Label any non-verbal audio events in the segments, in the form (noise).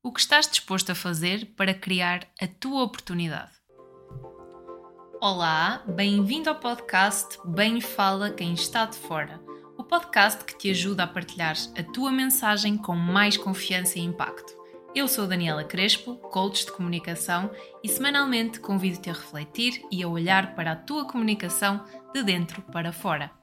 O que estás disposto a fazer para criar a tua oportunidade? Olá, bem-vindo ao podcast Bem Fala Quem Está de Fora, o podcast que te ajuda a partilhar a tua mensagem com mais confiança e impacto. Eu sou Daniela Crespo, coach de comunicação, e semanalmente convido-te a refletir e a olhar para a tua comunicação de dentro para fora.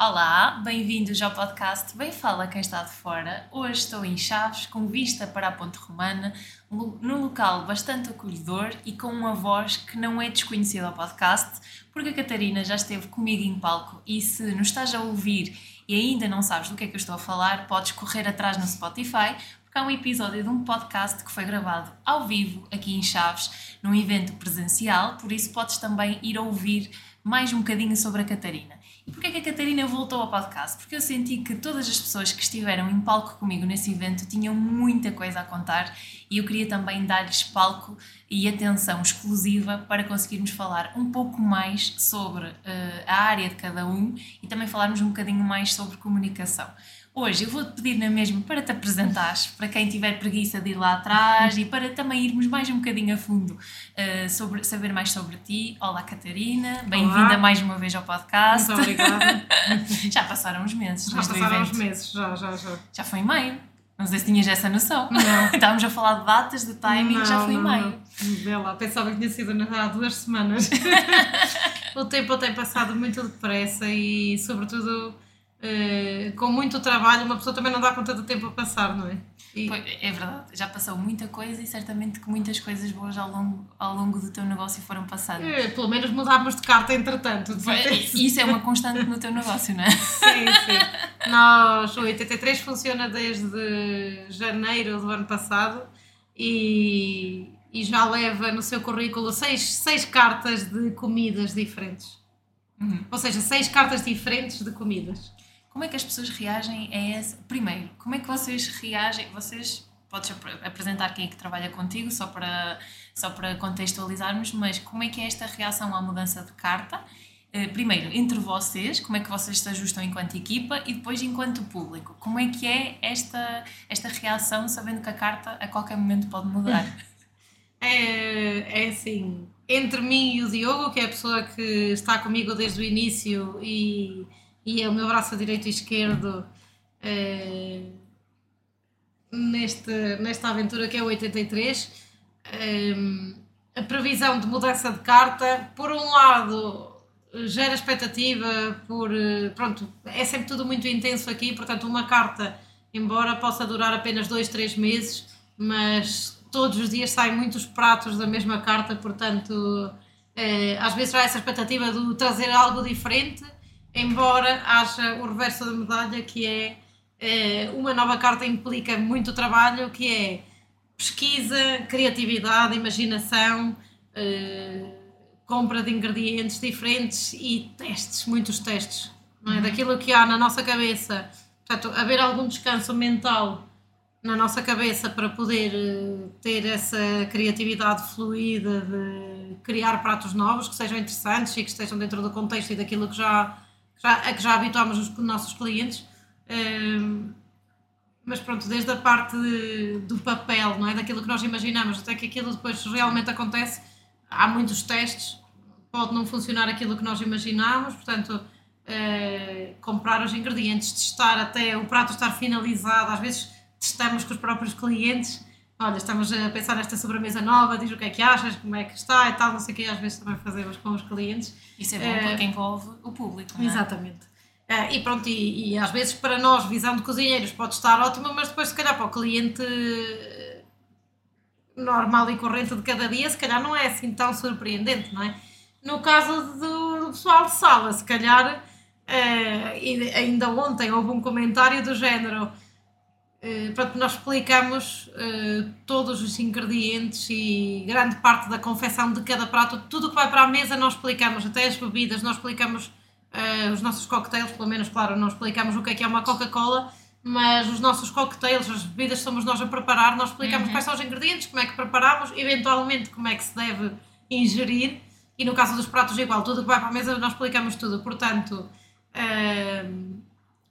Olá, bem-vindos ao podcast Bem Fala Quem Está de Fora. Hoje estou em Chaves, com vista para a Ponte Romana, num local bastante acolhedor e com uma voz que não é desconhecida ao podcast, porque a Catarina já esteve comigo em palco e se nos estás a ouvir e ainda não sabes do que é que eu estou a falar, podes correr atrás no Spotify, porque há um episódio de um podcast que foi gravado ao vivo aqui em Chaves, num evento presencial, por isso podes também ir ouvir mais um bocadinho sobre a Catarina. Porquê é que a Catarina voltou ao podcast? Porque eu senti que todas as pessoas que estiveram em palco comigo nesse evento tinham muita coisa a contar e eu queria também dar-lhes palco e atenção exclusiva para conseguirmos falar um pouco mais sobre uh, a área de cada um e também falarmos um bocadinho mais sobre comunicação. Hoje eu vou-te pedir na mesma para te apresentares, para quem tiver preguiça de ir lá atrás e para também irmos mais um bocadinho a fundo uh, sobre saber mais sobre ti. Olá Catarina, bem-vinda mais uma vez ao podcast. Muito obrigada. (laughs) já passaram uns meses. Já passaram uns meses, já, já, já. Já foi em maio. Não sei se tinhas essa noção. Não. (laughs) Estávamos a falar de datas, de timing, não, já foi em maio. Lá, pensava que tinha sido há duas semanas. (laughs) o tempo tem passado muito depressa e, sobretudo, Uh, com muito trabalho, uma pessoa também não dá conta do tempo a passar, não é? E... É verdade, já passou muita coisa e certamente que muitas coisas boas ao longo, ao longo do teu negócio foram passadas. É, pelo menos mudámos de carta entretanto. Isso é uma constante no teu negócio, não é? (laughs) Sim, sim. Nós, o 83 funciona desde janeiro do ano passado e, e já leva no seu currículo seis, seis cartas de comidas diferentes. Uhum. Ou seja, seis cartas diferentes de comidas. Como é que as pessoas reagem a esse? Primeiro, como é que vocês reagem? Vocês podes apresentar quem é que trabalha contigo só para só para contextualizarmos, mas como é que é esta reação à mudança de carta? Eh, primeiro, entre vocês, como é que vocês se ajustam enquanto equipa e depois enquanto público? Como é que é esta, esta reação sabendo que a carta a qualquer momento pode mudar? (laughs) É, é assim, entre mim e o Diogo, que é a pessoa que está comigo desde o início e e é o meu braço direito e esquerdo eh, neste, nesta aventura que é o 83. Eh, a previsão de mudança de carta, por um lado, gera expectativa, por eh, pronto, é sempre tudo muito intenso aqui, portanto, uma carta, embora possa durar apenas dois, três meses, mas todos os dias saem muitos pratos da mesma carta, portanto, às vezes há essa expectativa de trazer algo diferente embora haja o reverso da medalha que é, é uma nova carta implica muito trabalho, que é pesquisa, criatividade, imaginação, eh, compra de ingredientes diferentes e testes, muitos testes, não é? Uhum. Daquilo que há na nossa cabeça. Portanto, haver algum descanso mental na nossa cabeça para poder uh, ter essa criatividade fluida de criar pratos novos que sejam interessantes e que estejam dentro do contexto e daquilo que já já, a que já habituámos os nossos clientes. Um, mas pronto, desde a parte de, do papel, não é? Daquilo que nós imaginamos até que aquilo depois realmente acontece, há muitos testes, pode não funcionar aquilo que nós imaginámos, portanto, uh, comprar os ingredientes, testar até o prato estar finalizado, às vezes testamos com os próprios clientes olha, estamos a pensar nesta sobremesa nova, diz o que é que achas, como é que está e tal, não sei o que, às vezes também fazemos com os clientes. Isso é bom uh, porque envolve o público, não é? Exatamente. Uh, e pronto, e, e, às vezes para nós, visão de cozinheiros, pode estar ótimo, mas depois se calhar para o cliente normal e corrente de cada dia, se calhar não é assim tão surpreendente, não é? No caso do, do pessoal de sala, se calhar, uh, ainda ontem houve um comentário do género Uh, pronto, nós explicamos uh, todos os ingredientes e grande parte da confecção de cada prato, tudo o que vai para a mesa nós explicamos, até as bebidas, nós explicamos uh, os nossos cocktails, pelo menos, claro, não explicamos o que é que é uma Coca-Cola, mas os nossos cocktails, as bebidas somos nós a preparar, nós explicamos uhum. quais são os ingredientes, como é que preparamos, eventualmente como é que se deve ingerir, e no caso dos pratos igual, tudo o que vai para a mesa nós explicamos tudo, portanto... Uh,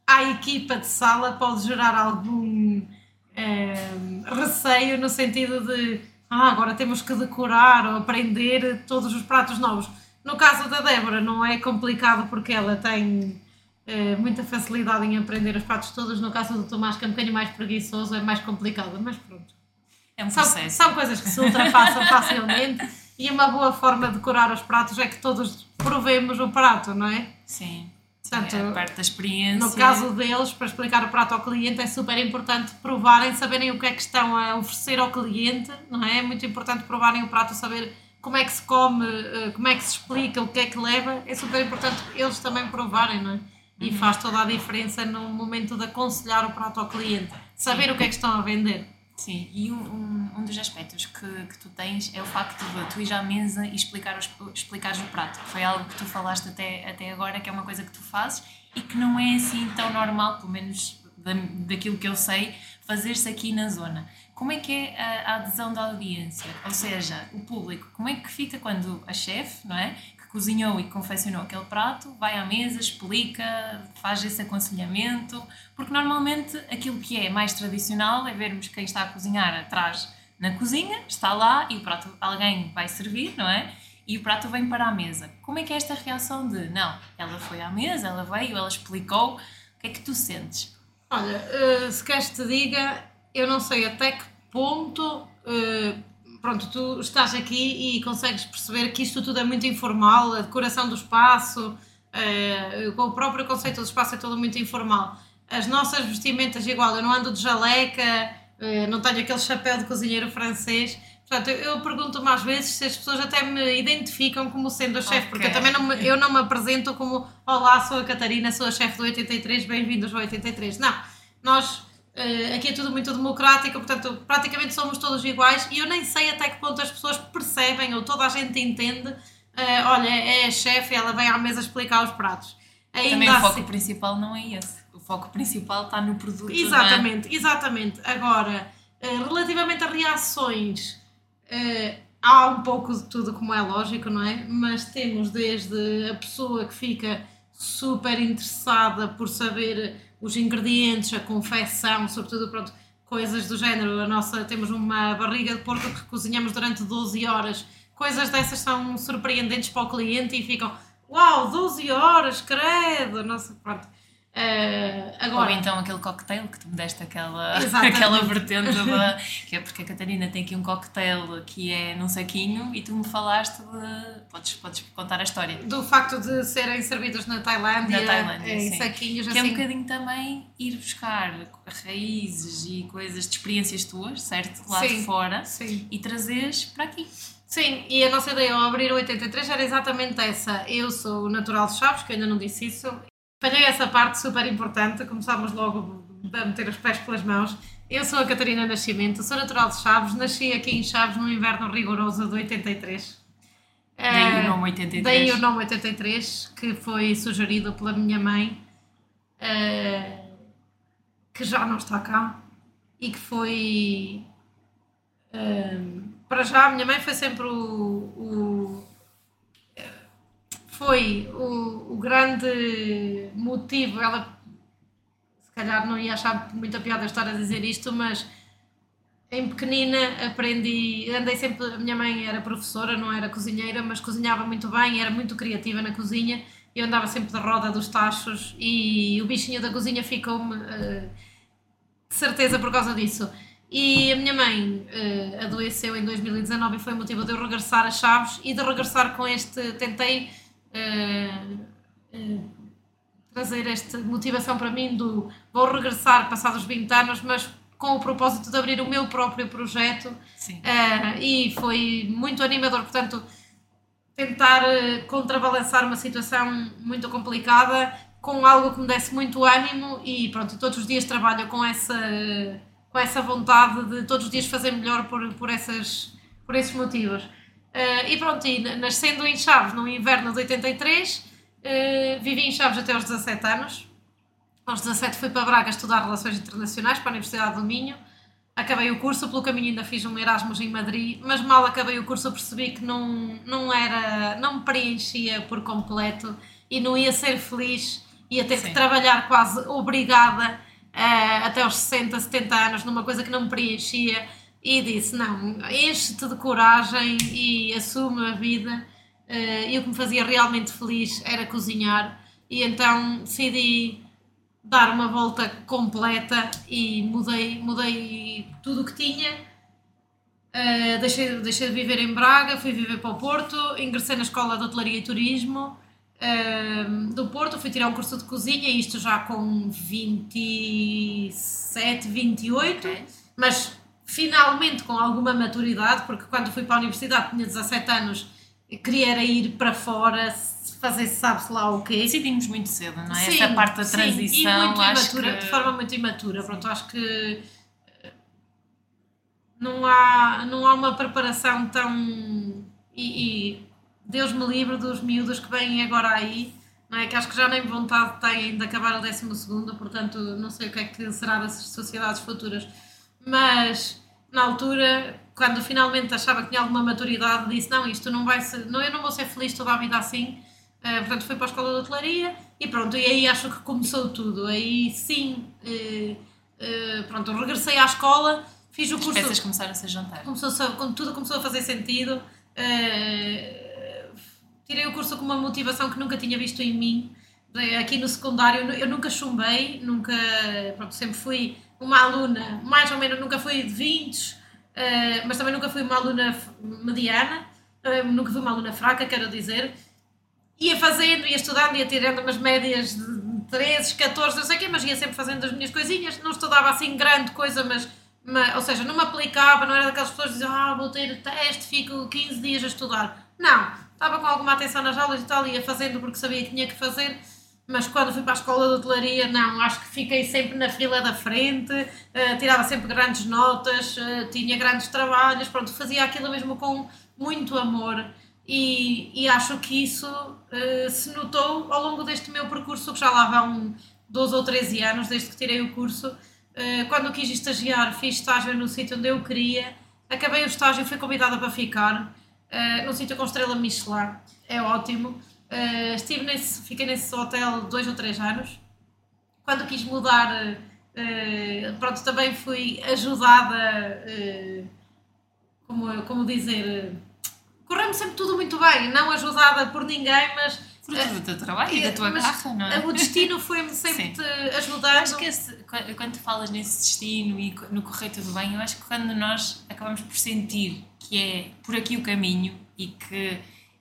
à equipa de sala pode gerar algum uh, receio no sentido de ah, agora temos que decorar ou aprender todos os pratos novos. No caso da Débora não é complicado porque ela tem uh, muita facilidade em aprender os pratos todos. No caso do Tomás, que é um bocadinho mais preguiçoso, é mais complicado, mas pronto. É um São, são coisas que se ultrapassam (laughs) facilmente e uma boa forma de decorar os pratos é que todos provemos o prato, não é? Sim. Portanto, é parte da experiência. No caso deles, para explicar o prato ao cliente, é super importante provarem, saberem o que é que estão a oferecer ao cliente, não é? É muito importante provarem o prato, saber como é que se come, eh, como é que se explica, o que é que leva. É super importante eles também provarem, não é? E Uhum. faz toda a diferença no momento de aconselhar o prato ao cliente. Saber o que é que estão a vender. Sim, e um, um, dos aspectos que, que tu tens é o facto de tu ir à mesa e explicar os, explicares o prato. Foi algo que tu falaste até, até agora, que é uma coisa que tu fazes e que não é assim tão normal, pelo menos da, daquilo que eu sei, fazer-se aqui na zona. Como é que é a, a adesão da audiência? Ou seja, o público, como é que fica quando a chefe, não é? Cozinhou e confeccionou aquele prato, vai à mesa, explica, faz esse aconselhamento, porque normalmente aquilo que é mais tradicional é vermos quem está a cozinhar atrás na cozinha, está lá e o prato alguém vai servir, não é? E o prato vem para a mesa. Como é que é esta reação de não, ela foi à mesa, ela veio, ela explicou, o que é que tu sentes? Olha, eh, se queres te diga, eu não sei até que ponto. Pronto, tu estás aqui e consegues perceber que isto tudo é muito informal, a decoração do espaço, eh, o próprio conceito do espaço é todo muito informal. As nossas vestimentas, igual, eu não ando de jaleca, eh, não tenho aquele chapéu de cozinheiro francês. Portanto, eu, eu pergunto-me às vezes se as pessoas até me identificam como sendo a chefe, porque eu também não me, eu não me apresento como Olá, sou a Catarina, sou a chefe do 83, bem-vindos ao 83. Não, nós eh, aqui é tudo muito democrático, portanto, praticamente somos todos iguais e eu nem sei até que ponto as pessoas percebem ou toda a gente entende. eh, olha, é a chefe, ela vem à mesa explicar os pratos. Ainda Também o foco assim- principal não é esse. O foco principal está no produto. não é? Exatamente, exatamente. Agora, eh, relativamente a reações, há um pouco de tudo, como é lógico, não é? Mas temos desde a pessoa que fica super interessada por saber os ingredientes, a confecção, sobretudo, pronto, coisas do género. A nossa, temos uma barriga de porco que cozinhamos durante 12 horas. Coisas dessas são surpreendentes para o cliente e ficam, uau, 12 horas, credo! Nossa, pronto. Eh, agora, Ou então aquele cocktail que tu me deste aquela, (laughs) Exatamente. aquela vertente da, que é porque a Catarina tem aqui um cocktail que é num saquinho e tu me falaste de. Podes, podes contar a história. do facto de serem servidos na Tailândia, Na Tailândia, em sim. saquinhos Que é um assim. bocadinho também ir buscar raízes e coisas de experiências tuas, certo? Lá Sim. de fora Sim. e trazeres para aqui. Sim, e a nossa ideia ao abrir o 83 era exatamente essa. Eu sou natural de Chaves, que ainda não disse isso. Falhei essa parte super importante, começámos logo a meter os pés pelas mãos. Eu sou a Catarina Nascimento, sou natural de Chaves, nasci aqui em Chaves no inverno rigoroso de 83. Daí o nome 83. Daí o nome 83, que foi sugerido pela minha mãe, eh, que já não está cá, e que foi. eh, para já, a minha mãe foi sempre o. o- foi o, o grande motivo. Ela, se calhar, não ia achar muita piada estar a dizer isto, mas em pequenina aprendi, andei sempre, a minha mãe era professora, não era cozinheira, mas cozinhava muito bem, era muito criativa na cozinha, eu andava sempre de roda dos tachos e o bichinho da cozinha ficou-me eh, de certeza por causa disso. E a minha mãe eh, adoeceu em 2019 e foi motivo de eu regressar a Chaves e de regressar com este, tentei trazer esta motivação para mim do vou regressar passados 20 anos, mas com o propósito de abrir o meu próprio projeto eh, e foi muito animador, portanto tentar eh, contrabalançar uma situação muito complicada com algo que me desse muito ânimo e pronto, todos os dias trabalho com essa com essa vontade de todos os dias fazer melhor por, por, essas, por esses motivos. Eh, e pronto, e na- nascendo em Chaves no inverno de 83, eh, vivi em Chaves até aos 17 anos. Aos 17 fui para Braga estudar Relações Internacionais para a Universidade do Minho. Acabei o curso, pelo caminho ainda fiz um Erasmus em Madrid, mas mal acabei o curso percebi que não, não era, não me preenchia por completo e não ia ser feliz, ia ter Sim. que trabalhar quase obrigada uh, até aos 60, 70 anos, numa coisa que não me preenchia, e disse: Não, enche-te de coragem e assume a vida. Uh, e o que me fazia realmente feliz era cozinhar, e então decidi dar uma volta completa e mudei, mudei tudo o que tinha. Uh, deixei, deixei de viver em Braga, fui viver para o Porto, ingressei na Escola de Hotelaria e Turismo uh, do Porto, fui tirar um curso de cozinha, isto já com 27, 28, okay. mas finalmente com alguma maturidade, porque quando fui para a universidade tinha 17 anos, queria ir para fora, fazer sabe-se lá o quê. Decidimos muito cedo, não é? Sim, Essa parte da transição. Sim, e muito imatura, que... de forma muito imatura. Pronto, acho que eh, não há, não há uma preparação tão. E, e Deus me livre dos miúdos que vêm agora aí, não é? Que acho que já nem vontade têm de acabar o 12, portanto, não sei o que é que será das sociedades futuras. Mas na altura quando finalmente achava que tinha alguma maturidade, disse: Não, isto não vai ser, não, eu não vou ser feliz toda a vida assim. Uh, portanto, fui para a escola de hotelaria e pronto, e aí acho que começou tudo. Aí sim, uh, uh, pronto, regressei à escola, fiz o curso. As peças começaram a ser jantar. Começou, quando tudo começou a fazer sentido. tirei o curso com uma motivação que nunca tinha visto em mim. Aqui no secundário, eu nunca chumbei, nunca, pronto, sempre fui uma aluna, mais ou menos, nunca fui de 20, mas também nunca fui uma aluna mediana, nunca fui uma aluna fraca, quero dizer. Ia fazendo, ia estudando, ia tirando umas médias de 13, 14, não sei o quê, mas ia sempre fazendo as minhas coisinhas, não estudava assim grande coisa, mas, mas ou seja, não me aplicava, não era daquelas pessoas que diziam, ah, vou ter teste, fico 15 dias a estudar. Não, estava com alguma atenção nas aulas e tal, ia fazendo porque sabia que tinha que fazer, mas quando fui para a escola de hotelaria, não, acho que fiquei sempre na fila da frente, uh, tirava sempre grandes notas, uh, tinha grandes trabalhos, pronto, fazia aquilo mesmo com muito amor e, e acho que isso uh, se notou ao longo deste meu percurso, que já lá vão 12 ou 13 anos desde que tirei o curso. Quando quis estagiar, fiz estágio no sítio onde eu queria. Acabei o estágio fui convidada para ficar uh, num sítio com estrela Michelin. É ótimo. Uh, estive nesse, fiquei nesse hotel dois ou três anos. Quando quis mudar, uh, pronto, também fui ajudada, uh, como, como dizer, correu-me sempre tudo muito bem, não ajudada por ninguém, mas. Fruto do teu trabalho e da tua garra, não é? O destino foi-me sempre ajudando. Acho que esse, quando tu falas nesse destino e no correr tudo bem, eu acho que quando nós acabamos por sentir que é por aqui o caminho e que,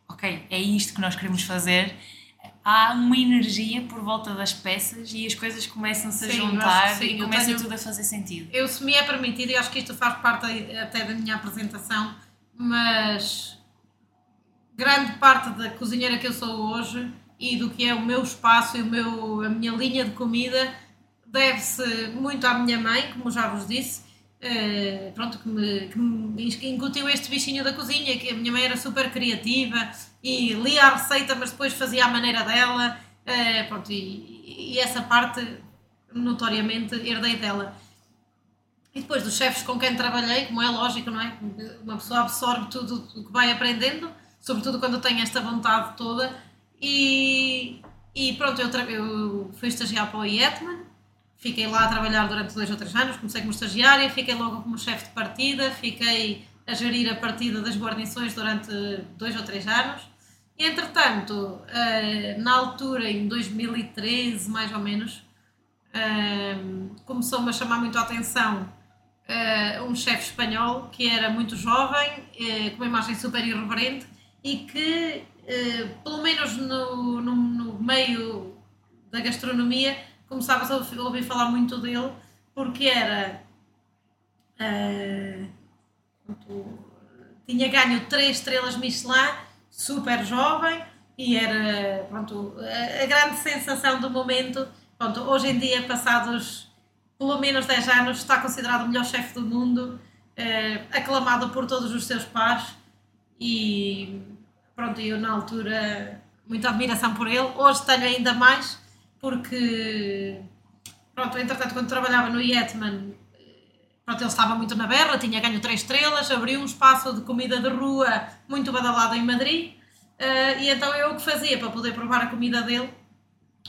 ok, é isto que nós queremos fazer, há uma energia por volta das peças e as coisas começam-se a juntar sim, e começa tenho, tudo a fazer sentido. Eu, se me é permitido, e acho que isto faz parte até da minha apresentação, mas grande parte da cozinheira que eu sou hoje e do que é o meu espaço e o meu, a minha linha de comida deve-se muito à minha mãe, como já vos disse, uh, pronto, que me, que me incutiu este bichinho da cozinha, que a minha mãe era super criativa e lia a receita, mas depois fazia à maneira dela, uh, pronto, e, e, essa parte notoriamente herdei dela. E depois dos chefes com quem trabalhei, como é lógico, não é? Uma pessoa absorve tudo o que vai aprendendo sobretudo quando tenho esta vontade toda. E, e pronto, eu, eu fui estagiar para o IETMAN, fiquei lá a trabalhar durante dois ou três anos, comecei como estagiária, fiquei logo como chefe de partida, fiquei a gerir a partida das guarnições durante dois ou três anos. E, entretanto, eh, na altura, em 2013 mais ou menos, eh, começou-me a chamar muito a atenção eh, um chefe espanhol que era muito jovem, com uma imagem super irreverente e que, pelo menos no, no, no, meio da gastronomia, começava a ouvir falar muito dele, porque era. Uh, tinha ganho três estrelas Michelin, super jovem, e era pronto, a, grande sensação do momento. Pronto, hoje em dia, passados pelo menos 10 anos, está considerado o melhor chefe do mundo, uh, aclamado por todos os seus pares. E pronto, eu na altura muita admiração por ele, hoje tenho ainda mais, porque pronto, entretanto quando trabalhava no Yetman, pronto, ele estava muito na berra, tinha ganho três estrelas, abriu um espaço de comida de rua muito badalado em Madrid, uh, e então eu o que fazia para poder provar a comida dele,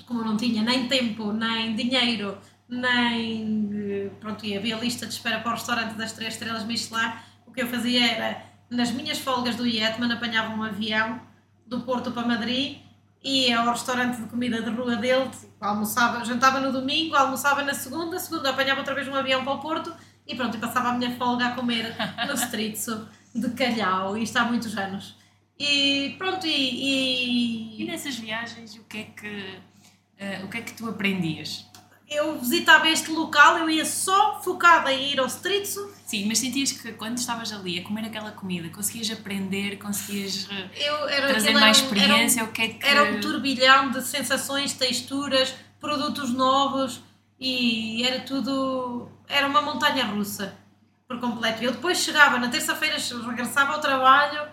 como não tinha nem tempo nem dinheiro nem. Pronto, e havia lista de espera para o restaurante das três estrelas Michelin. O que eu fazia era, nas minhas folgas do Yetman, apanhava um avião do Porto para Madrid ia ao restaurante de comida de rua dele, tipo, almoçava, jantava no domingo, almoçava na segunda, segunda apanhava outra vez um avião para o Porto e pronto, e passava a minha folga a comer no Stritzo de Calhau, e isto há muitos anos. E pronto, e, E e nessas viagens, o que é que, eh, o que, é que tu aprendias? Eu visitava este local, eu ia só focada em ir ao Stritzo, Sim, mas sentias que quando estavas ali a comer aquela comida, conseguias aprender, conseguias eh, eu era trazer mais um- era um- experiência? o que é que. Era um turbilhão de sensações, texturas, produtos novos e era tudo. Era uma montanha russa por completo. Eu depois chegava na terça-feira, regressava ao trabalho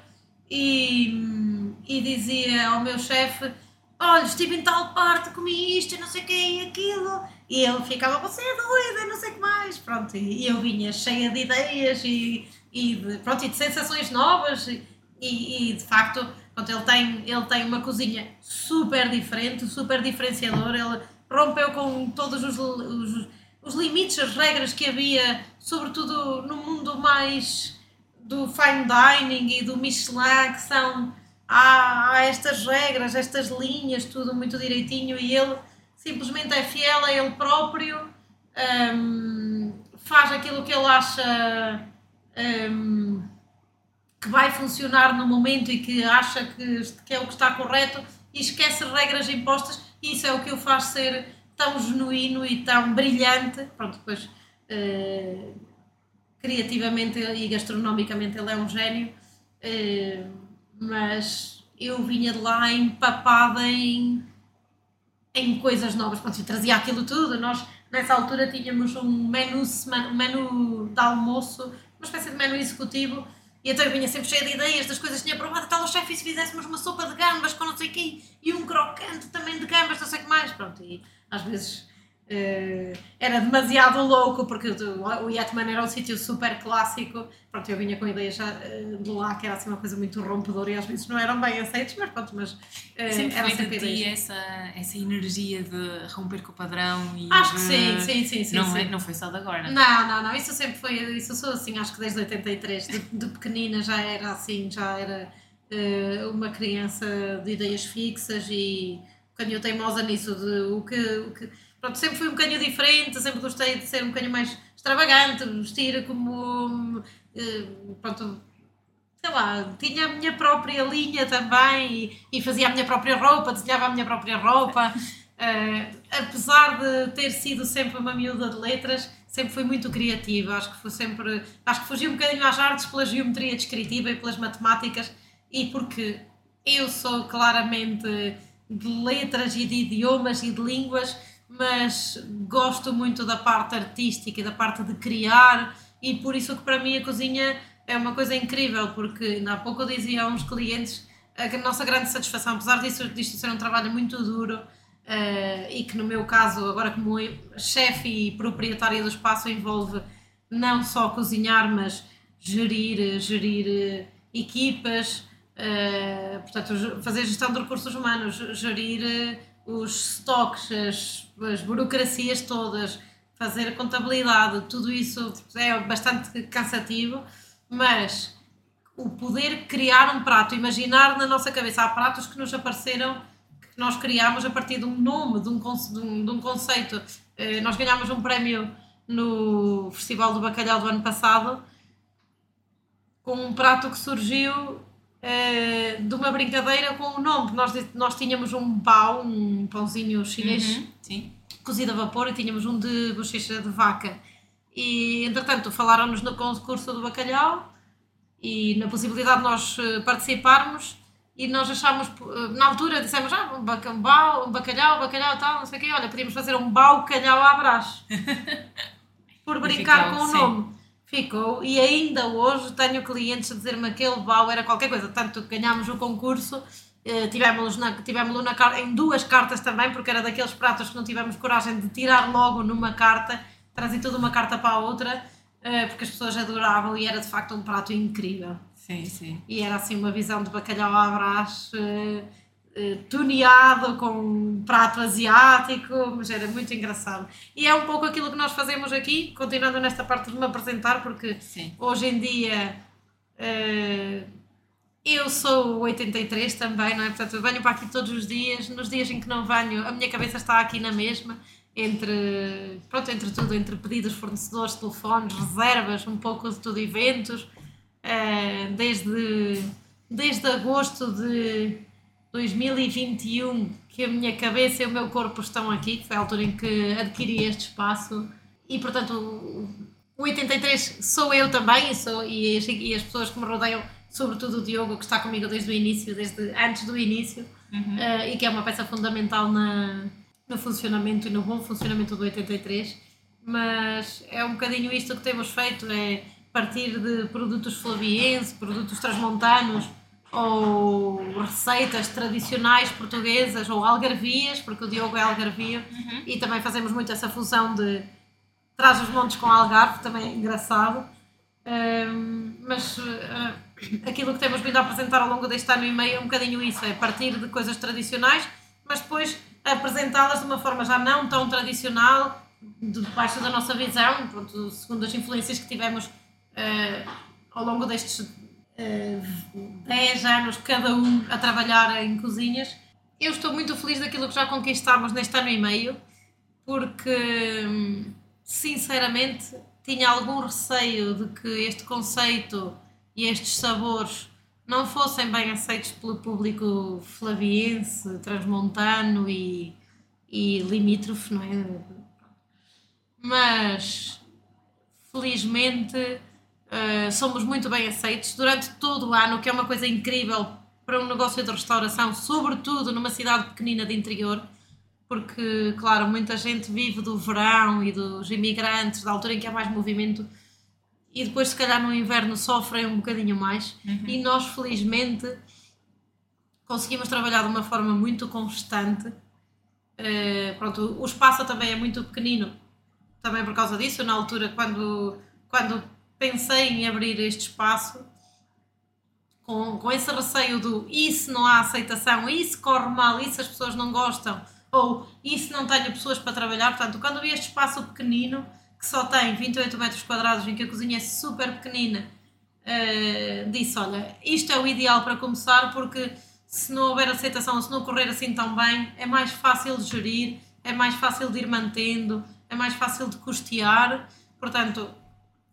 e, e dizia ao meu chefe: Olha, estive em tal parte, comi isto, não sei o que e aquilo. E ele ficava: Você é doida, não sei o que mais. Pronto, e eu vinha cheia de ideias e, e, de, pronto, e de sensações novas e, e, de facto. Pronto, ele, tem, ele tem uma cozinha super diferente, super diferenciadora. Ele rompeu com todos os, os, os limites, as regras que havia, sobretudo no mundo mais do fine dining e do Michelin, que são. Há, há estas regras, estas linhas, tudo muito direitinho, e ele simplesmente é fiel a ele próprio, hum, faz aquilo que ele acha. hum, que vai funcionar no momento e que acha que, que é o que está correto e esquece regras impostas e isso é o que o faz ser tão genuíno e tão brilhante. Pronto, depois eh, criativamente e gastronomicamente ele é um gênio, eh, mas eu vinha de lá empapada em, em coisas novas. Pronto, eu trazia aquilo tudo. Nós nessa altura tínhamos um menu, um menu de almoço, uma espécie de menu executivo e então eu vinha sempre cheia de ideias das coisas que tinha provado. Tal o chefe, se fizéssemos uma sopa de gambas com não sei quê e um crocante também de gambas, não sei o que mais. Pronto, e às vezes eh, era demasiado louco porque o Yatman era um sítio super clássico. Pronto, eu vinha com ideias já, eh, de lá que era assim uma coisa muito rompedora e às vezes não eram bem aceitos, mas pronto, mas eh, Sempre foi sempre ti essa, essa energia de romper com o padrão e Acho que de- sim, sim, sim, sim. não, sim. é- não foi só de agora. Não, não, não, isso sempre foi, isso sou assim, acho que desde 83, de, de pequenina já era assim, já era eh, uma criança de ideias fixas e um bocadinho teimosa nisso, de o que, o que, pronto, sempre fui um bocadinho diferente, sempre gostei de ser um bocadinho mais extravagante, vestir como, eh, pronto, sei lá, tinha a minha própria linha também e, e fazia a minha própria roupa, desenhava a minha própria roupa. (laughs) Eh, apesar de ter sido sempre uma miúda de letras, sempre fui muito criativa. Acho que foi sempre, acho que fugi um bocadinho às artes pela geometria descritiva e pelas matemáticas e porque eu sou claramente de letras e de idiomas e de línguas, mas gosto muito da parte artística e da parte de criar e por isso que para mim a cozinha é uma coisa incrível, porque ainda há pouco eu dizia a uns clientes a nossa grande satisfação, apesar disso, disto ser um trabalho muito duro eh, e que no meu caso, agora como chefe e proprietária do espaço, envolve não só cozinhar, mas gerir, gerir eh, equipas, eh, portanto, fazer gestão de recursos humanos, gerir os estoques, as, as burocracias todas, fazer a contabilidade, tudo isso é bastante cansativo, mas o poder criar um prato, imaginar na nossa cabeça, há pratos que nos apareceram, que nós criámos a partir de um nome, de um, de um, de um conceito. Eh, Nós ganhámos um prémio no Festival do Bacalhau do ano passado com um prato que surgiu eh, de uma brincadeira com o nome. Nós, nós tínhamos um pau, um pãozinho chinês Uhum, cozido a vapor e tínhamos um de bochecha de vaca. E, entretanto, falaram-nos no concurso do bacalhau e na possibilidade de nós eh, participarmos e nós achámos, eh, na altura dissemos, ah, um, baca, um, bacalhau, bacalhau tal, não sei o quê, olha, podíamos fazer um bau-calhau à brás. (laughs) Por brincar com o nome. Ficou, e ainda hoje tenho clientes a dizer-me que aquele bau era qualquer coisa, tanto que ganhámos o concurso, eh, tivemos na, tivemos na, em duas cartas também, porque era daqueles pratos que não tivemos coragem de tirar logo numa carta, trazer toda uma carta para a outra, eh, porque as pessoas adoravam e era de facto um prato incrível. Sim, sim. E era assim uma visão de bacalhau à brás, eh, tuneado com um prato asiático, mas era muito engraçado. E é um pouco aquilo que nós fazemos aqui, continuando nesta parte de me apresentar, porque Sim. hoje em dia eh, eu sou 83 também, não é? Portanto, eu venho para aqui todos os dias. Nos dias em que não venho, a minha cabeça está aqui na mesma, entre, pronto, entre tudo, entre pedidos, fornecedores, telefones, reservas, um pouco de tudo, eventos, eh, desde, desde agosto de 2021 que a minha cabeça e o meu corpo estão aqui, que foi a altura em que adquiri este espaço. E portanto o o 83 sou eu também e, sou, e, as, e as pessoas que me rodeiam, sobretudo o Diogo que está comigo desde o início, desde antes do início eh, e que é uma peça fundamental na, no funcionamento e no bom funcionamento do 83 mas é um bocadinho isto que temos feito, é partir de produtos flavienses, produtos transmontanos ou receitas tradicionais portuguesas ou algarvias, porque o Diogo é algarvio e também fazemos muito essa fusão de traz os montes com algarve, também é engraçado. Ahm, mas ah, aquilo que temos vindo a apresentar ao longo deste ano e meio é um bocadinho isso, é partir de coisas tradicionais, mas depois apresentá-las de uma forma já não tão tradicional, debaixo da nossa visão, pronto, segundo as influências que tivemos ah, ao longo destes 10 anos, cada um a trabalhar em cozinhas. Eu estou muito feliz daquilo que já conquistámos neste ano e meio, porque hum, sinceramente tinha algum receio de que este conceito e estes sabores não fossem bem aceitos pelo público flaviense, transmontano e, e limítrofe, não é? Mas felizmente uh, somos muito bem aceitos durante todo o ano, que é uma coisa incrível para um negócio de restauração, sobretudo numa cidade pequenina de interior, porque, claro, muita gente vive do verão e dos imigrantes, da altura em que há mais movimento, e depois, se calhar, no inverno sofrem um bocadinho mais. E nós, felizmente, conseguimos trabalhar de uma forma muito constante. Eh, pronto, o espaço também é muito pequenino, também por causa disso. Na altura, quando, quando pensei em abrir este espaço, com, com esse receio do e se não há aceitação, e se corre mal, e se as pessoas não gostam, ou e se não tenho pessoas para trabalhar. Portanto, quando vi este espaço pequenino, que só tem 28 metros quadrados, em que a cozinha é super pequenina, eh, disse: Olha, isto é o ideal para começar, porque se não houver aceitação, se não correr assim tão bem, é mais fácil de gerir, é mais fácil de ir mantendo, é mais fácil de custear. Portanto,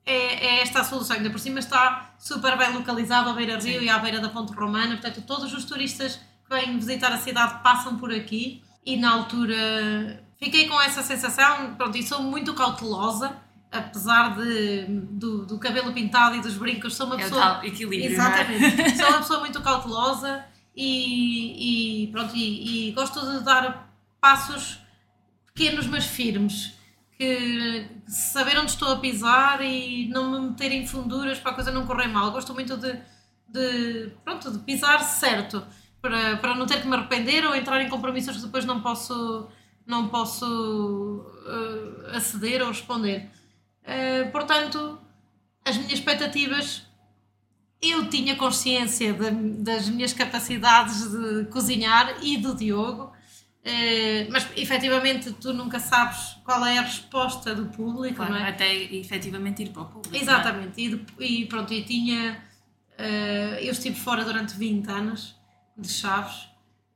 é, é esta a solução. Ainda por cima está super bem localizado à beira rio e à beira da Ponte Romana. Portanto, todos os turistas que vêm visitar a cidade passam por aqui. E na altura fiquei com essa sensação. Pronto, e sou muito cautelosa, apesar de, do, do cabelo pintado e dos brincos. Sou uma É pessoa. tal equilíbrio. é? Exatamente. Sou uma pessoa muito cautelosa e, e pronto, e, e gosto de dar passos pequenos mas firmes. Que saber onde estou a pisar e não me meter em funduras para a coisa não correr mal. Gosto muito de, de, pronto, de pisar certo para, para não ter que me arrepender ou entrar em compromissos que depois não posso, não posso eh, aceder ou responder. Eh, portanto, as minhas expectativas eu tinha consciência da- das minhas capacidades de cozinhar e do Diogo, eh, mas efetivamente tu nunca sabes qual é a resposta do público, Claro, é? até efetivamente ir para o público. é? Exatamente, e, de- e pronto, e tinha. eh, eu estive fora durante 20 anos de Chaves,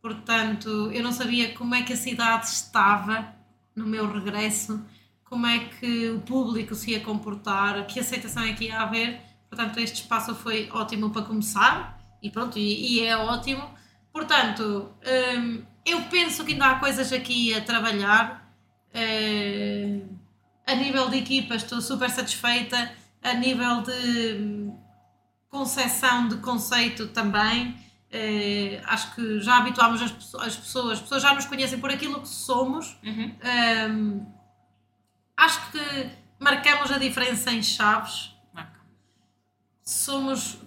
portanto eu não sabia como é que a cidade estava no meu regresso, como é que o público se ia comportar, que aceitação é que ia haver. Portanto, este espaço foi ótimo para começar e pronto, e, e é ótimo. Portanto, hum, eu penso que ainda há coisas aqui a trabalhar. eh, a nível de equipa, estou super satisfeita. A nível de hum, concepção de conceito também. Eh, acho que já habituámos as, as pessoas, as pessoas já nos conhecem por aquilo que somos. Uhum. Hum, acho que marcamos a diferença em chaves. Somos.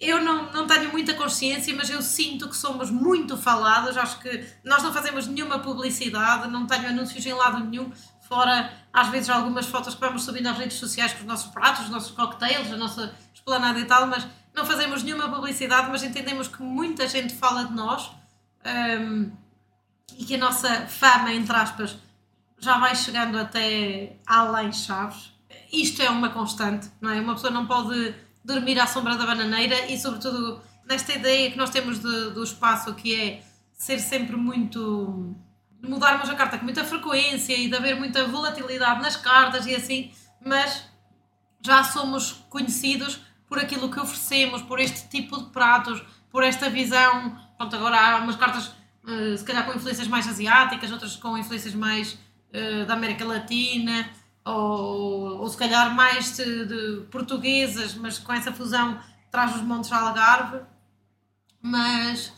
Eu não, não tenho muita consciência, mas eu sinto que somos muito falados. Acho que nós não fazemos nenhuma publicidade, não tenho anúncios em lado nenhum, fora às vezes algumas fotos que vamos subindo nas redes sociais com os nossos pratos, os nossos cocktails, a nossa esplanada e tal, mas não fazemos nenhuma publicidade, mas entendemos que muita gente fala de nós. um, e que a nossa fama, entre aspas, já vai chegando até além chaves. Isto é uma constante, não é? Uma pessoa não pode dormir à sombra da bananeira e, sobretudo, nesta ideia que nós temos de, do espaço, que é ser sempre muito. mudarmos a carta com muita frequência e de haver muita volatilidade nas cartas e assim, mas já somos conhecidos por aquilo que oferecemos, por este tipo de pratos, por esta visão. Pronto, agora há umas cartas, uh, se calhar com influências mais asiáticas, outras com influências mais uh, da América Latina, ou, ou se calhar mais de, de, portuguesas, mas com essa fusão traz os Montes Algarve. Mas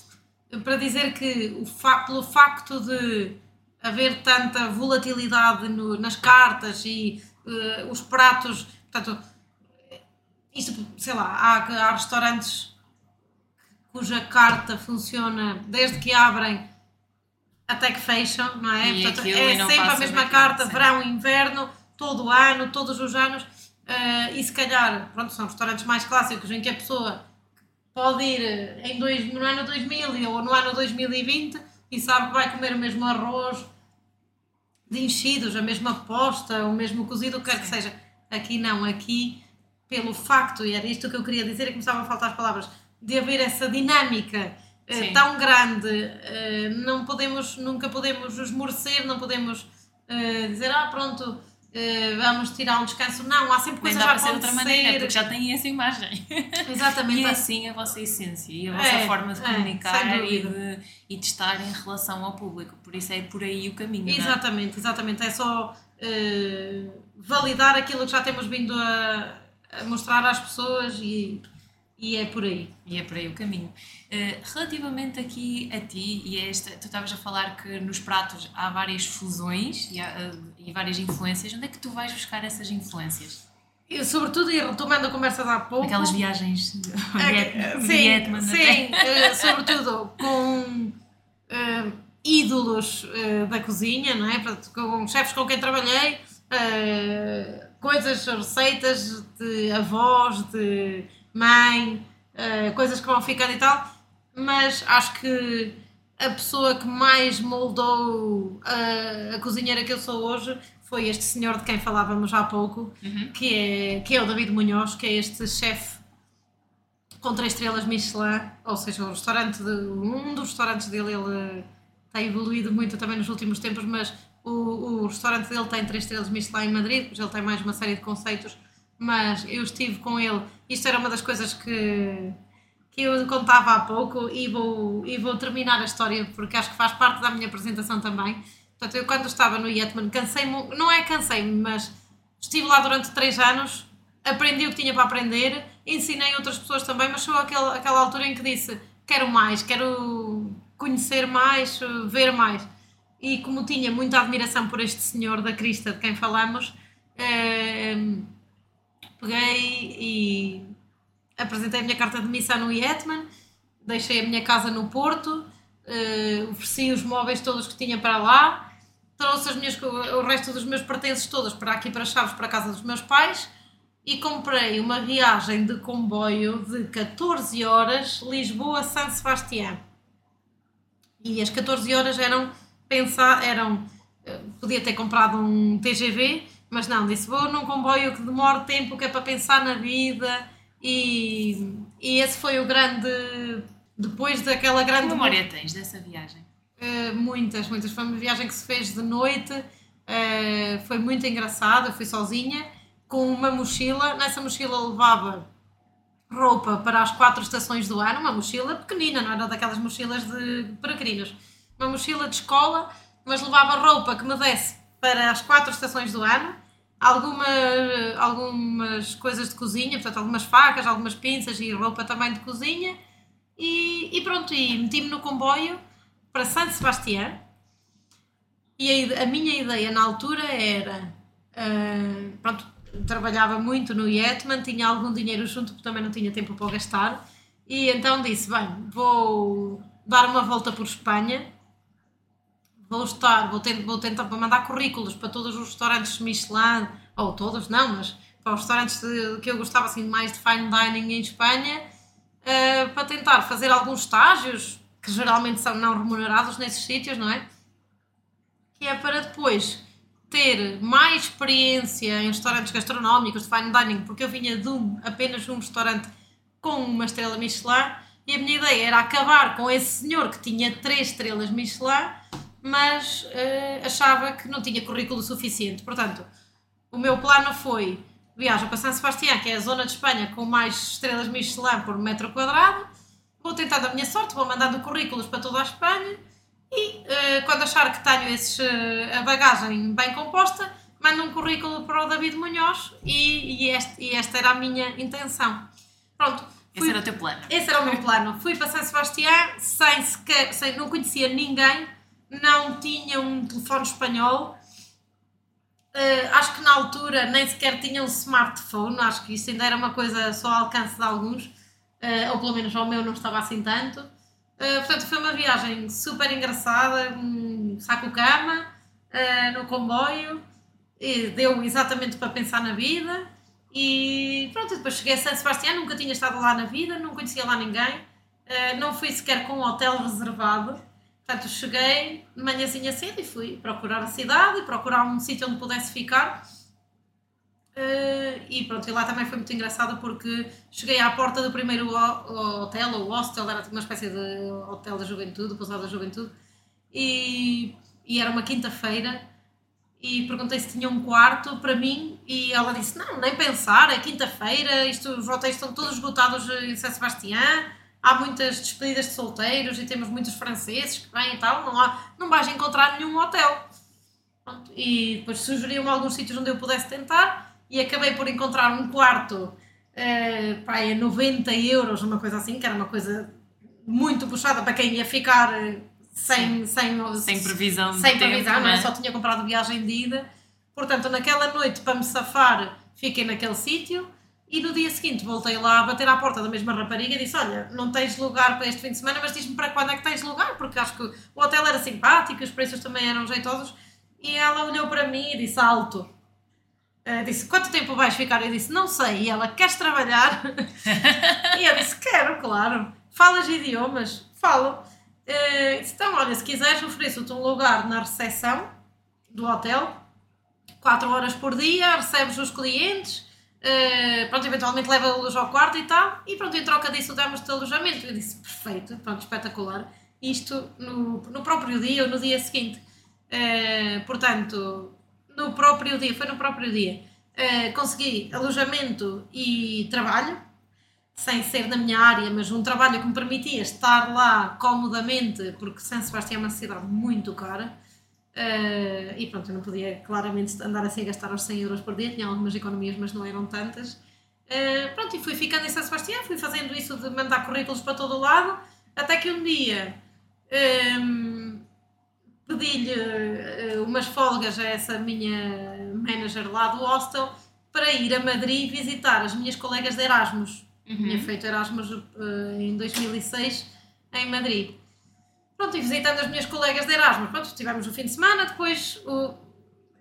para dizer que o fa pelo facto de haver tanta volatilidade no, nas cartas e uh, os pratos, portanto, isto, sei lá, há, há restaurantes cuja carta funciona desde que abrem até que fecham, não é? E Portanto, é sempre a mesma carta, verão, inverno, todo o ano, todos os anos. eh, e se calhar, pronto, são restaurantes mais clássicos em que a pessoa pode ir eh, em dois, no ano 2000 ou no ano 2020 e sabe que vai comer o mesmo arroz de enchidos, a mesma posta, o mesmo cozido, o que quer que seja. Aqui não, aqui pelo facto, e era isto que eu queria dizer, e começavam a faltar as palavras, de haver essa dinâmica eh, tão grande, eh, não podemos, nunca podemos esmorecer, não podemos eh, dizer, ah pronto, eh, vamos tirar um descanso. Não, há sempre coisas dá a para ser de outra acontecer. maneira, porque já têm essa imagem. Exatamente. E é assim a vossa essência e a vossa É, forma de é, comunicar sem e, de, e de estar em relação ao público. Por isso é por aí o caminho. é? Exatamente, exatamente. É só eh, validar aquilo que já temos vindo a, a mostrar às pessoas e, e é por aí. E é por aí o caminho. Eh, relativamente aqui a ti, e a esta, tu estavas a falar que nos pratos há várias fusões e, há, eh, e várias influências. Onde é que tu vais buscar essas influências? E, sobretudo, e retomando a conversa de há pouco. Aquelas viagens de É, Viet- sim, Vietnam sim, até. eh, sobretudo com eh, ídolos eh, da cozinha, não é? Com chefes com quem trabalhei, eh, coisas, receitas de avós, de mãe, eh, coisas que vão ficando e tal, mas acho que a pessoa que mais moldou a, a cozinheira que eu sou hoje foi este senhor de quem falávamos há pouco, Uhum. que, é, que é o David Munhoz, que é este chefe com três estrelas Michelin, ou seja, o restaurante de, um dos restaurantes dele ele tem evoluído muito também nos últimos tempos, mas o, o restaurante dele tem três estrelas Michelin em Madrid, pois ele tem mais uma série de conceitos, mas eu estive com ele, isto era uma das coisas que, que eu contava há pouco e vou, e vou terminar a história porque acho que faz parte da minha apresentação também. Portanto, eu quando estava no Yetman, cansei-me, não é cansei-me, mas estive lá durante três anos, aprendi o que tinha para aprender, ensinei outras pessoas também, mas chegou aquele, aquela altura em que disse quero mais, quero conhecer mais, ver mais. E como tinha muita admiração por este senhor da Crista de quem falamos, eh, peguei e apresentei a minha carta de missa no Yetman, deixei a minha casa no Porto, eh, ofereci os móveis todos que tinha para lá, trouxe as minhas, o resto dos meus pertences todos para aqui para Chaves, para a casa dos meus pais e comprei uma viagem de comboio de 14 horas Lisboa-San Sebastião. E as 14 horas eram pensar, eram eh, podia ter comprado um TGV, mas não, disse vou num comboio que demora tempo, que é para pensar na vida e, e esse foi o grande depois daquela Que grande memória tens dessa viagem? Uh, muitas, muitas. Foi uma viagem que se fez de noite, uh, foi muito engraçada. Eu fui sozinha com uma mochila. Nessa mochila levava roupa para as quatro estações do ano, uma mochila pequenina, não era daquelas mochilas de peregrinos. Uma mochila de escola, mas levava roupa que me desse para as quatro estações do ano. Alguma, algumas coisas de cozinha, portanto, algumas facas, algumas pinças e roupa também de cozinha. E, e pronto, e meti-me no comboio para San Sebastián e a, a minha ideia na altura era ah, pronto, trabalhava muito no Yetman, tinha algum dinheiro junto porque também não tinha tempo para gastar e então disse, bem, vou dar uma volta por Espanha vou estar, vou, ter, vou tentar mandar currículos para todos os restaurantes Michelin, ou todos não, mas para os restaurantes de- que eu gostava assim mais de fine dining em Espanha, eh, para tentar fazer alguns estágios, que geralmente são não remunerados nesses sítios, não é? Que é para depois ter mais experiência em restaurantes gastronómicos de fine dining, porque eu vinha de um, apenas um restaurante com uma estrela Michelin e a minha ideia era acabar com esse senhor que tinha três estrelas Michelin, mas uh, achava que não tinha currículo suficiente. Portanto, o meu plano foi viaja para San Sebastián, que é a zona de Espanha com mais estrelas Michelin por metro quadrado. Vou tentar a minha sorte, vou mandando currículos para toda a Espanha e uh, quando achar que tenho esses, uh, a bagagem bem composta, mando um currículo para o David Munhoz e, e, este, e esta era a minha intenção. Pronto. Fui, esse era o teu plano. Esse era o meu plano. Fui para San Sebastián sem sequer, sem, não conhecia ninguém, não tinha um telefone espanhol. Uh, acho que na altura nem sequer tinha um smartphone, acho que isso ainda era uma coisa só ao alcance de alguns, uh, ou pelo menos ao meu não estava assim tanto. Uh, portanto, foi uma viagem super engraçada, um saco-cama, no comboio, deu exatamente para pensar na vida. E pronto, depois cheguei a San Sebastián, nunca tinha estado lá na vida, não conhecia lá ninguém, não fui sequer com um hotel reservado. Portanto, cheguei de manhãzinha cedo e fui procurar a cidade procurar um sítio onde pudesse ficar. Uh, e pronto, e lá também foi muito engraçado porque cheguei à porta do primeiro hotel, ou hostel, era uma espécie de hotel da juventude, pousada da juventude, e, e era uma quinta-feira. E perguntei se tinha um quarto para mim, e ela disse: Não, nem pensar, é quinta-feira, os hotéis estão todos esgotados em São Sebastião, há muitas despedidas de solteiros e temos muitos franceses que vêm e tal, não, há, não vais encontrar nenhum hotel. Pronto, e depois sugeriam alguns sítios onde eu pudesse tentar e acabei por encontrar um quarto uh, pá, a 90 euros, uma coisa assim, que era uma coisa muito puxada para quem ia ficar eh, sem, sem, sem previsão sem previsão, tempo, não é? só tinha comprado viagem de ida. Portanto, naquela noite, para me safar, fiquei naquele sítio e no dia seguinte voltei lá a bater à porta da mesma rapariga e disse: Olha, não tens lugar para este fim de semana, mas diz-me para quando é que tens lugar, porque acho que o hotel era simpático, os preços também eram jeitosos. E ela olhou para mim e disse: Alto, Uh, disse, quanto tempo vais ficar? Eu disse, não sei. E ela, queres trabalhar? (laughs) e eu disse, quero, claro. Falas idiomas? Falo. Uh, disse, então, olha, se quiseres, ofereço-te um lugar na recepção do hotel, 4 horas por dia, recebes os clientes, uh, pronto, eventualmente leva-los ao quarto e tal, e pronto, em troca disso damos-te alojamento. Eu disse, perfeito, pronto, espetacular. Isto no, no próprio dia ou no dia seguinte. Uh, portanto, no próprio dia, foi no próprio dia, uh, consegui alojamento e trabalho, sem ser na minha área, mas um trabalho que me permitia estar lá comodamente, porque São Sebastião é uma cidade muito cara. Uh, e pronto, eu não podia claramente andar assim a gastar os 100 euros por dia, tinha algumas economias, mas não eram tantas. Uh, pronto, e fui ficando em São Sebastião, fui fazendo isso de mandar currículos para todo o lado, até que um dia um, pedi-lhe uh, umas folgas a essa minha manager lá do hostel para ir a Madrid visitar as minhas colegas de Erasmus. Uhum. Tinha feito Erasmus em 2006 em Madrid. Pronto, e visitando as minhas colegas de Erasmus, pronto, tivemos o fim de semana, depois o,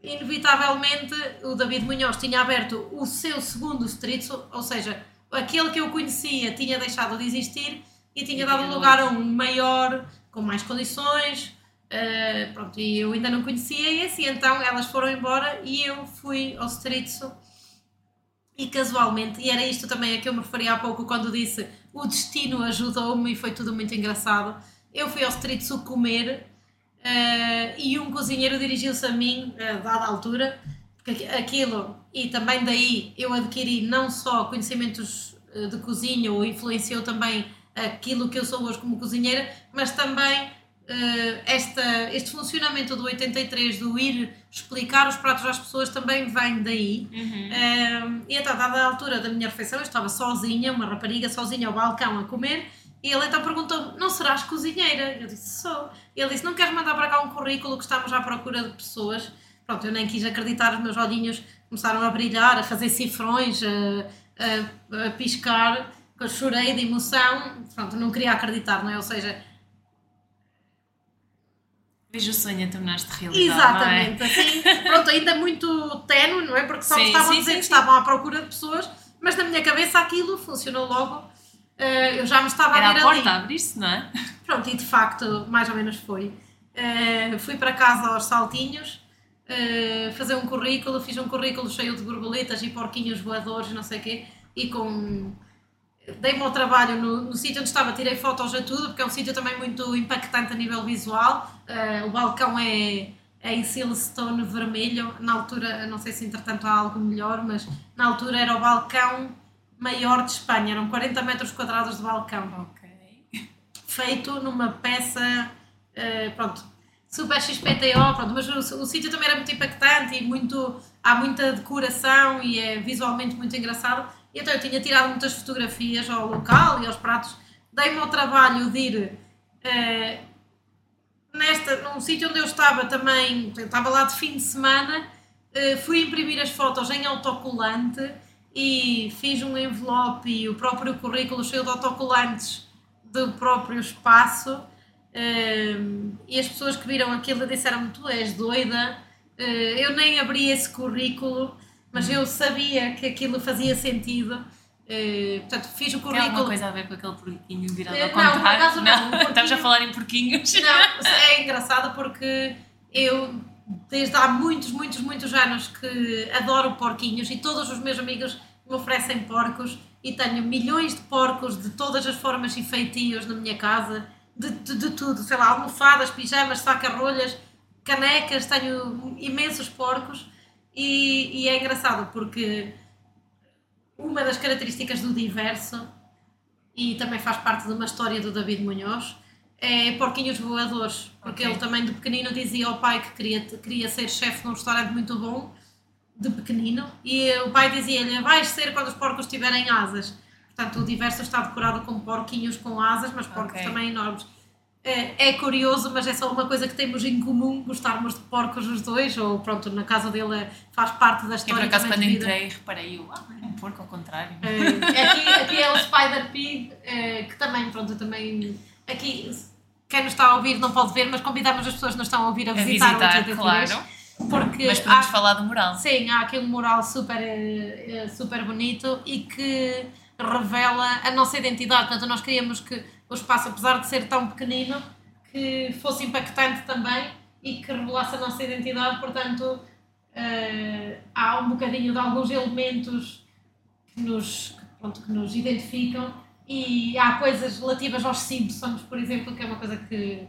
inevitavelmente o David Munhoz tinha aberto o seu segundo street, ou seja, aquele que eu conhecia tinha deixado de existir e tinha dado lugar a um maior, com mais condições, Uh, pronto, e eu ainda não conhecia esse, então elas foram embora e eu fui ao Stritzo e casualmente, e era isto também a que eu me referi há pouco quando disse o destino ajudou-me e foi tudo muito engraçado. Eu fui ao Stritzo comer uh, e um cozinheiro dirigiu-se a mim a dada altura, porque aquilo, e também daí eu adquiri não só conhecimentos eh, de cozinha ou influenciou também aquilo que eu sou hoje como cozinheira, mas também uh, esta, este funcionamento do 83, do ir explicar os pratos às pessoas, também vem daí. Uhum. Uh, e então, dada a altura da minha refeição, eu estava sozinha, uma rapariga sozinha ao balcão a comer, e ele então perguntou não serás cozinheira? Eu disse, sou. Ele disse, não queres mandar para cá um currículo que estamos à procura de pessoas? Pronto, eu nem quis acreditar, os meus olhinhos começaram a brilhar, a fazer cifrões, a, a, a piscar, eu chorei de emoção, pronto, não queria acreditar, não é? Ou seja, Vejo o sonho a tornar-se realidade. É? Exatamente, é? assim, pronto, ainda muito tenue, não é? Porque só sim, estavam sim, a dizer sim, que estavam à procura de pessoas, mas na minha cabeça aquilo funcionou logo. Uh, eu já me estava Era a ver a porta a abrir-se, não é? Pronto, e de facto, mais ou menos foi. Uh, fui para casa aos saltinhos, uh, fazer um currículo, fiz um currículo cheio de borboletas e porquinhos voadores, não sei o quê, e com. Dei-me ao trabalho no, no sítio onde estava, tirei fotos a tudo, porque é um sítio também muito impactante a nível visual. O balcão é, é em silestone vermelho, na altura, não sei se entretanto há algo melhor, mas na altura era o balcão maior de Espanha, eram 40 metros quadrados de balcão. Ok. Feito numa peça, uh, pronto, super XPTO, pronto, mas o, o sítio também era muito impactante e muito, há muita decoração e é visualmente muito engraçado. E então eu tinha tirado muitas fotografias ao local e aos pratos, dei-me ao trabalho de ir uh, nesta, num sítio onde eu estava também, eu estava lá de fim de semana, uh, fui imprimir as fotos em autocolante e fiz um envelope e o próprio currículo cheio de autocolantes do próprio espaço. Um, e as pessoas que viram aquilo disseram-me tu és doida. Uh, eu nem abri esse currículo mas eu sabia que aquilo fazia sentido. Uh, portanto fiz o currículo Tem alguma coisa a ver com aquele porquinho virado Eh, ao não, por contrário? acaso não, um porquinho- Estamos a falar em porquinhos. Não, é engraçado porque eu, desde há muitos, muitos, muitos anos que adoro porquinhos e todos os meus amigos me oferecem porcos e tenho milhões de porcos de todas as formas e feitios na minha casa, de, de, de tudo, sei lá, almofadas, pijamas, saca-rolhas, canecas, tenho imensos porcos e, e é engraçado porque uma das características do diverso e também faz parte de uma história do David Munhoz é porquinhos voadores, porque Ok. ele também de pequenino dizia ao pai que queria, queria ser chefe num restaurante muito bom, de pequenino, e o pai dizia-lhe, vais ser quando os porcos tiverem asas. Portanto, o diverso está decorado com porquinhos com asas, mas porcos Ok. também enormes. É, é curioso, mas é só uma coisa que temos em comum, gostarmos de porcos os dois, ou pronto, na casa dele é- faz parte da Eu história por acaso quando de entrei reparei, eu, ah, é um porco ao contrário. Eh, aqui, aqui é o Spider Pig, eh, que também, pronto, também. Aqui, quem nos está a ouvir não pode ver, mas convidamos as pessoas que nos estão a ouvir a A visitar, o visitar, 83, claro. Porque Mas podemos há, falar do mural. sim, há aqui um mural super, eh, super bonito e que revela a nossa identidade. Portanto, nós queríamos que o espaço, apesar de ser tão pequenino, que fosse impactante também e que revelasse a nossa identidade. Portanto, eh, há um bocadinho de alguns elementos que nos, pronto, que nos identificam e há coisas relativas aos Simpsons, por exemplo, que é uma coisa que,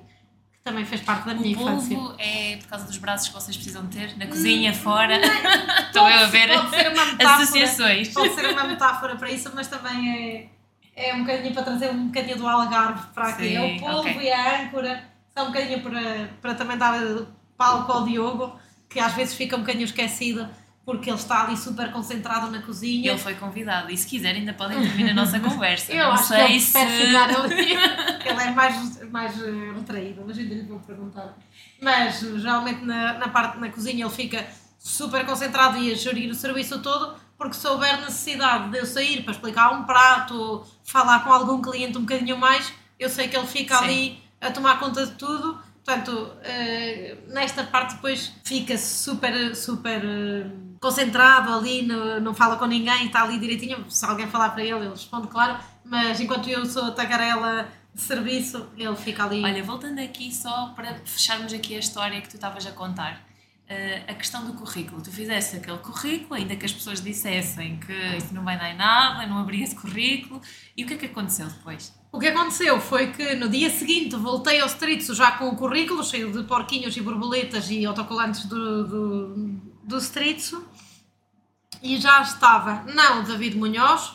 que também fez parte da minha O infância. polvo é por causa dos braços que vocês precisam ter, na cozinha, fora. (laughs) Estou eu a ver metáfora, associações. pode ser uma metáfora para isso, mas também é, é um bocadinho para trazer um bocadinho do Algarve para aqui. Sim, é o polvo ok. e a âncora, são um bocadinho para, para também dar palco ao Diogo, que às vezes fica um bocadinho esquecido porque ele está ali super concentrado na cozinha. Ele foi convidado e se quiser ainda podem intervir na nossa (laughs) conversa. Eu não acho sei que ele se. ficar ali. (laughs) ele é mais, mais eh, retraído, mas ainda lhe vou perguntar. Mas geralmente na, na parte na cozinha ele fica super concentrado e a gerir o serviço todo, porque se houver necessidade de eu sair para explicar um prato, falar com algum cliente um bocadinho mais, eu sei que ele fica Sim. ali a tomar conta de tudo. Portanto, eh, nesta parte depois fica super, super eh, concentrado ali, não fala com ninguém, está ali direitinho. Se alguém falar para ele, ele responde, claro. Mas enquanto eu sou a tagarela de serviço, ele fica ali. Olha, voltando aqui só para fecharmos aqui a história que tu estavas a contar. eh, a questão do currículo. Tu fizeste aquele currículo, ainda que as pessoas dissessem que isso não vai dar em nada, não abri esse currículo. E o que é que aconteceu depois? O que aconteceu foi que no dia seguinte voltei ao Stritzo já com o currículo cheio de porquinhos e borboletas e autocolantes do, do, do Stritzo e já estava, não o David Munhoz,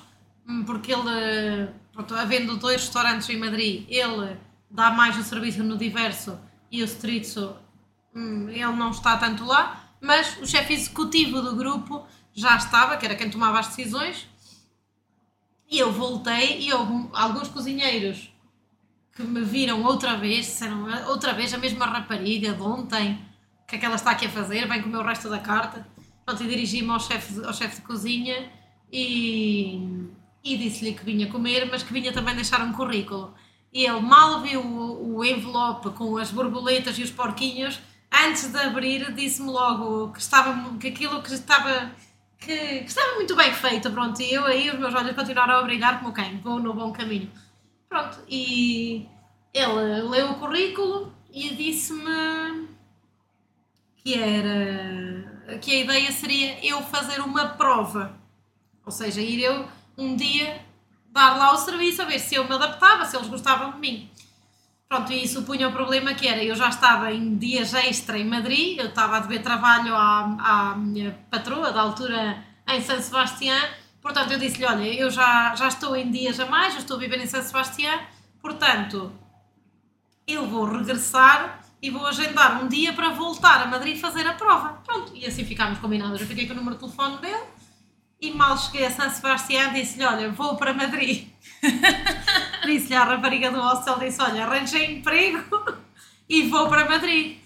hum, porque ele, pronto, havendo dois restaurantes em Madrid, ele dá mais o serviço no diverso e o Stritzo, hum, ele não está tanto lá, mas o chefe executivo do grupo já estava, que era quem tomava as decisões, e eu voltei e alguns cozinheiros que me viram outra vez, disseram outra vez a mesma rapariga de ontem, o que é que ela está aqui a fazer? Vem comer o resto da carta. Pronto, e dirigi-me ao chefe ao chefe de cozinha e, e disse-lhe que vinha comer, mas que vinha também deixar um currículo. E ele mal viu o, o envelope com as borboletas e os porquinhos, antes de abrir, disse-me logo que, estava, que aquilo que estava que, que estava muito bem feito, pronto, e eu aí os meus olhos continuaram a brilhar como quem, vou no bom caminho. Pronto, e, ele leu o currículo e disse-me que era que a ideia seria eu fazer uma prova, ou seja, ir eu um dia dar lá o serviço a ver se eu me adaptava, se eles gostavam de mim. Pronto, e isso punha o problema que era, eu já estava em dias extra em Madrid, eu estava a dever trabalho à, à minha patroa da altura em São Sebastião, portanto eu disse-lhe, olha, eu já, já estou em dias a mais, eu estou a viver em São Sebastião, portanto eu vou regressar e vou agendar um dia para voltar a Madrid fazer a prova. Pronto, e assim ficámos combinados. Eu fiquei com o número de telefone dele e mal cheguei a São Sebastião disse-lhe, olha, vou para Madrid. (laughs) disse-lhe à rapariga do hostel, disse, olha, arranjei emprego (laughs) e vou para Madrid.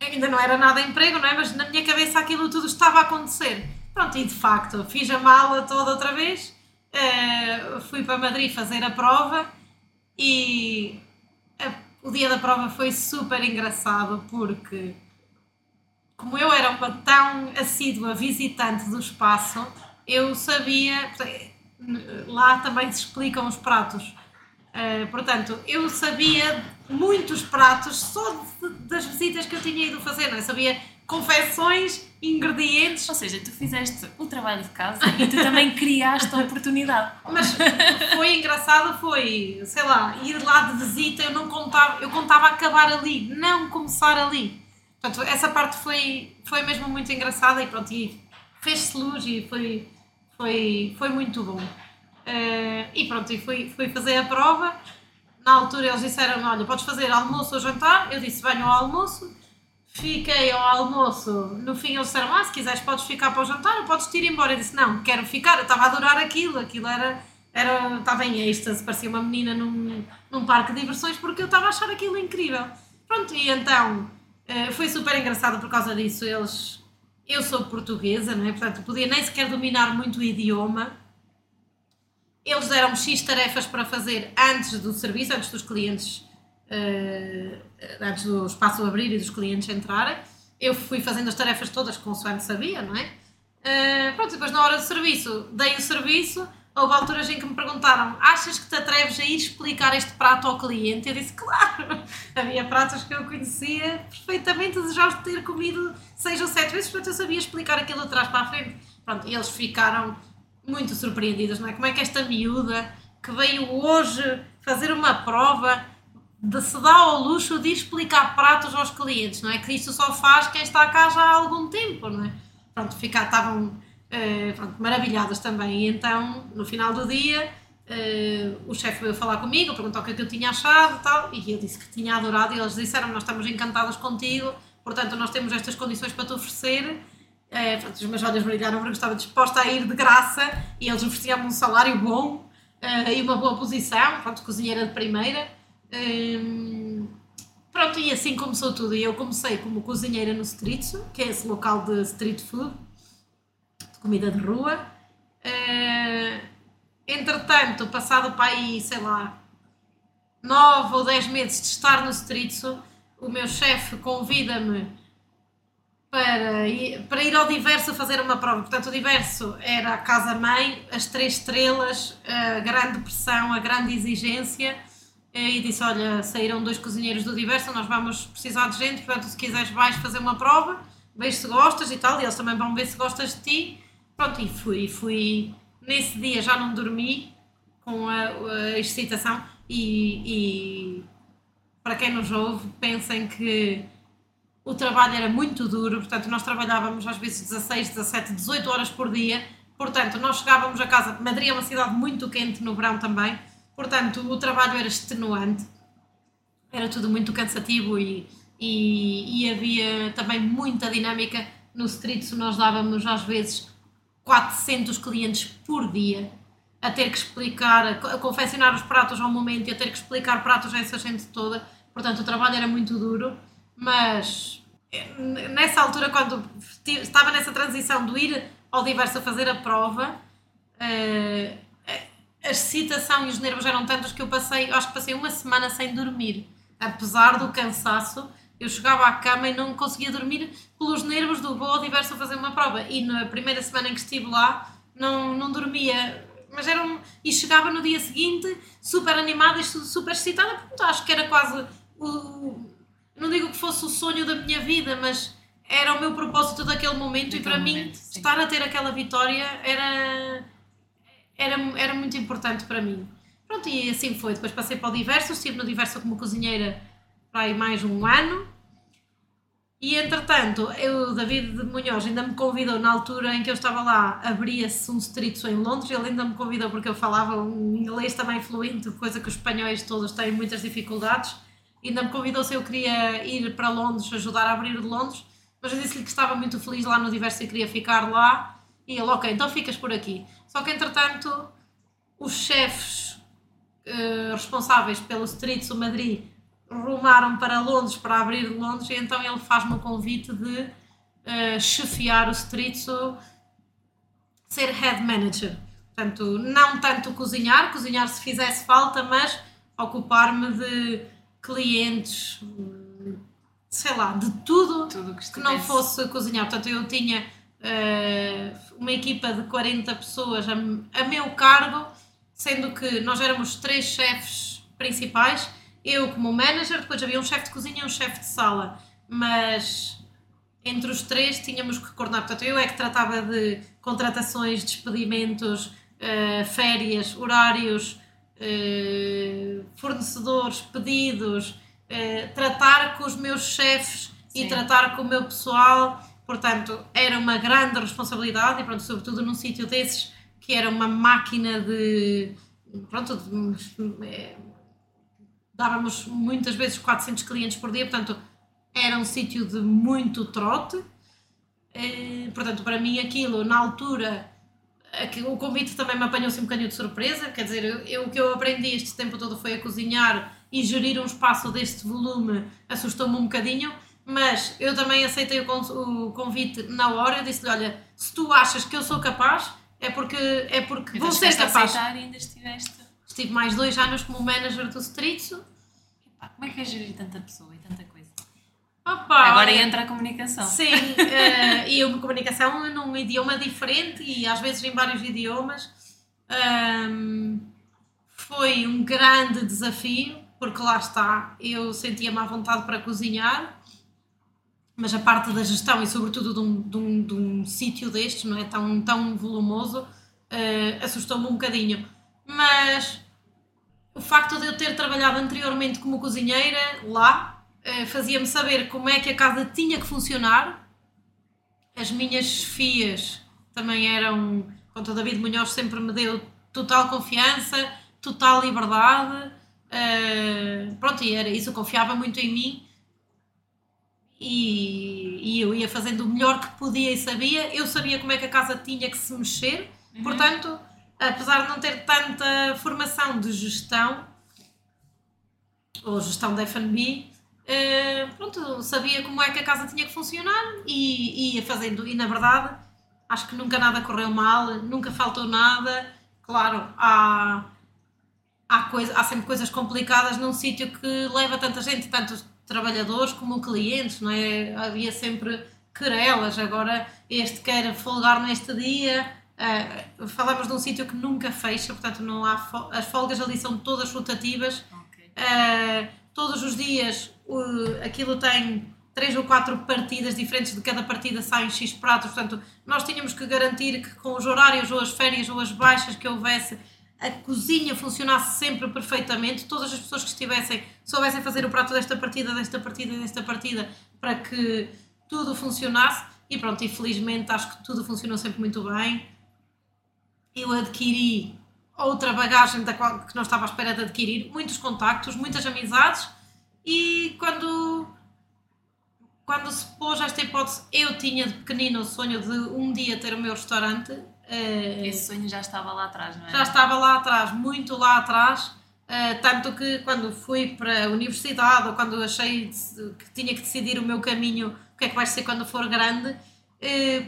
Ainda não era nada emprego, não é? Mas na minha cabeça aquilo tudo estava a acontecer. Pronto, e de facto, fiz a mala toda outra vez, uh, fui para Madrid fazer a prova e o dia da prova foi super engraçado porque, como eu era uma tão assídua visitante do espaço, eu sabia. Lá também se explicam os pratos. Uh, portanto, eu sabia muitos pratos só de, das visitas que eu tinha ido fazer, não é? Sabia confecções, ingredientes. Ou seja, tu fizeste o trabalho de casa e tu também criaste a oportunidade. (laughs) Mas foi engraçado, foi, sei lá, ir lá de visita, eu não contava, eu contava acabar ali, não começar ali. Portanto, essa parte foi, foi mesmo muito engraçada e pronto, e fez-se luz e foi, foi, foi muito bom. Uh, e pronto, e fui, fui fazer a prova. Na altura eles disseram: Olha, podes fazer almoço ou jantar. Eu disse: Venho ao almoço. Fiquei ao almoço, no fim eles disseram, ah, se quiseres podes ficar para o jantar ou podes ir embora. Eu disse, não, quero ficar, eu estava a adorar aquilo, aquilo era, era estava em êxtase, parecia uma menina num, num parque de diversões porque eu estava a achar aquilo incrível. Pronto, e então eh, foi super engraçado por causa disso, eles, eu sou portuguesa, não é? portanto podia nem sequer dominar muito o idioma, eles deram-me X tarefas para fazer antes do serviço, antes dos clientes uh, antes do espaço abrir e dos clientes entrarem. Eu fui fazendo as tarefas todas consoante sabia, não é? Uh, pronto, depois na hora do serviço, dei o serviço. Houve alturas em que me perguntaram: achas que te atreves a ir explicar este prato ao cliente? Eu disse: claro! Havia pratos que eu conhecia perfeitamente, desejava de ter comido seis ou sete vezes, portanto eu sabia explicar aquilo de trás para a frente. Pronto, eles ficaram muito surpreendidos, não é? Como é que esta miúda que veio hoje fazer uma prova de se dar ao luxo de explicar pratos aos clientes, não é? Que isso só faz quem está cá já há algum tempo, não é? Pronto, ficar, estavam uh, pronto, maravilhadas também. E então, no final do dia, uh, o chefe veio falar comigo, perguntou o que é que eu tinha achado e tal, e eu disse que tinha adorado, e eles disseram: Nós estamos encantados contigo, portanto, nós temos estas condições para te oferecer. Uh, pronto, os meus olhos brilharam porque estava disposta a ir de graça e eles ofereciam-me um salário bom e uma boa posição, pronto, cozinheira de primeira. Hum, pronto, e assim começou tudo. E eu comecei como cozinheira no Stritzo, que é esse local de street food, comida de rua. Uh, entretanto, passado para aí, sei lá, nove ou dez meses de estar no Stritzo, o meu chefe convida-me para ir, para ir ao Diverso fazer uma prova. Portanto, o Diverso era a casa-mãe, as três estrelas, a grande pressão, a grande exigência e disse: Olha, saíram dois cozinheiros do Diverso, nós vamos precisar de gente, portanto, se quiseres, vais fazer uma prova, vês se gostas e tal, e eles também vão ver se gostas de ti. Pronto, e fui, fui. Nesse dia já não dormi com a, a excitação, e, e para quem nos ouve, pensem que o trabalho era muito duro, portanto, nós trabalhávamos às vezes 16, 17, 18 horas por dia. Portanto, nós chegávamos a casa. Madrid é uma cidade muito quente no verão também Portanto, o trabalho era extenuante, era tudo muito cansativo e, e, e havia também muita dinâmica. No Street nós dávamos às vezes 400 clientes por dia a ter que explicar, a confeccionar os pratos ao momento e a ter que explicar pratos a essa gente toda. Portanto, o trabalho era muito duro, mas eh, nessa altura, quando estava nessa transição do ir ao diverso a fazer a prova, uh, a excitação e os nervos eram tantos que eu passei, acho que passei uma semana sem dormir. Apesar do cansaço, eu chegava à cama e não conseguia dormir pelos nervos do voo diverso a fazer uma prova. E na primeira semana em que estive lá, não, não dormia. Mas era um, e chegava no dia seguinte super animada e super excitada, porque acho que era quase o. Não digo que fosse o sonho da minha vida, mas era o meu propósito daquele momento Daquele e para momento, mim sim. estar a ter aquela vitória era, era, era muito importante para mim. Pronto, e assim foi. Depois passei para o Diverso, estive no Diverso como cozinheira aí mais um ano. E entretanto, eu, o David Munhoz ainda me convidou na altura em que eu estava lá, abria-se um street em Londres, ele ainda me convidou porque eu falava um inglês também fluente, coisa que os espanhóis todos têm muitas dificuldades. Ainda me convidou se eu queria ir para Londres, ajudar a abrir de Londres, mas eu disse-lhe que estava muito feliz lá no Diverso e queria ficar lá. E ele, ok, então ficas por aqui. Só que entretanto, os chefes eh, responsáveis pelo Streets o Madrid rumaram para Londres para abrir Londres e então ele faz-me o convite de eh, chefiar o Streets ser head manager portanto não tanto cozinhar cozinhar se fizesse falta mas ocupar-me de clientes sei lá de tudo Tudo que, que não fosse cozinhar. Portanto, eu tinha eh, uma equipa de 40 pessoas a, a meu cargo, sendo que nós éramos três chefes principais, eu como manager, depois havia um chefe de cozinha e um chefe de sala, mas entre os três tínhamos que coordenar. Portanto, eu é que tratava de contratações, despedimentos, eh, férias, horários, eh, fornecedores, pedidos, eh, tratar com os meus chefes e tratar com o meu pessoal. Portanto, era uma grande responsabilidade e, pronto, sobretudo num sítio desses que era uma máquina de. Pronto, de- dávamos muitas vezes 400 clientes por dia, portanto, era um sítio de muito trote. Eh, portanto, para mim, aquilo, na altura, aqui- o convite também me apanhou-se um bocadinho de surpresa. Quer dizer, eu, eu- o que eu aprendi este tempo todo foi a cozinhar e gerir um espaço deste volume assustou-me um bocadinho. Mas eu também aceitei o, o convite na hora. Eu disse-lhe: Olha, se tu achas que eu sou capaz, é porque, é porque Então vou ser chegaste a capaz. aceitar e ainda estiveste. Estive mais dois anos como manager do. Epá, como é que é gerir tanta pessoa e tanta coisa? Opa, Agora entra a comunicação. Sim, (laughs) eh, e uma comunicação num idioma diferente e às vezes em vários idiomas. Ahm, foi um grande desafio, porque lá está, eu sentia-me à vontade para cozinhar, mas a parte da gestão e sobretudo de um, de um, de um sítio destes, não é tão, tão volumoso, eh, assustou-me um bocadinho. Mas o facto de eu ter trabalhado anteriormente como cozinheira lá eh, fazia-me saber como é que a casa tinha que funcionar. As minhas chefias também eram. Quanto o David Munhoz sempre me deu total confiança, total liberdade. eh, pronto, e era isso, eu confiava muito em mim e, e eu ia fazendo o melhor que podia e sabia. Eu sabia como é que a casa tinha que se mexer, portanto, apesar de não ter tanta formação de gestão ou gestão de F&B, eh, pronto, sabia como é que a casa tinha que funcionar e, ia fazendo. E na verdade, acho que nunca nada correu mal, nunca faltou nada. Claro, há, há, coisa, há sempre coisas complicadas num sítio que leva tanta gente, tanto trabalhadores como clientes, não é? Havia sempre querelas. Agora, este quer folgar neste dia. Eh, falamos de um sítio que nunca fecha, portanto, não há fo- as folgas ali são todas rotativas. Ok. Uh, todos os dias uh, aquilo tem três ou quatro partidas diferentes, de cada partida saem X pratos, portanto, nós tínhamos que garantir que com os horários ou as férias ou as baixas que houvesse, a cozinha funcionasse sempre perfeitamente, todas as pessoas que estivessem soubessem fazer o prato desta partida, desta partida, desta partida, para que tudo funcionasse. E pronto, e felizmente acho que tudo funcionou sempre muito bem. Eu adquiri outra bagagem da qual que não estava à espera de adquirir, muitos contactos, muitas amizades e quando quando se pôs esta hipótese, eu tinha de pequenino o sonho de um dia ter o meu restaurante. eh, Esse sonho já estava lá atrás, não é? já estava lá atrás, muito lá atrás, eh, tanto que quando fui para a universidade ou quando achei que tinha que decidir o meu caminho, o que é que vai ser quando for grande,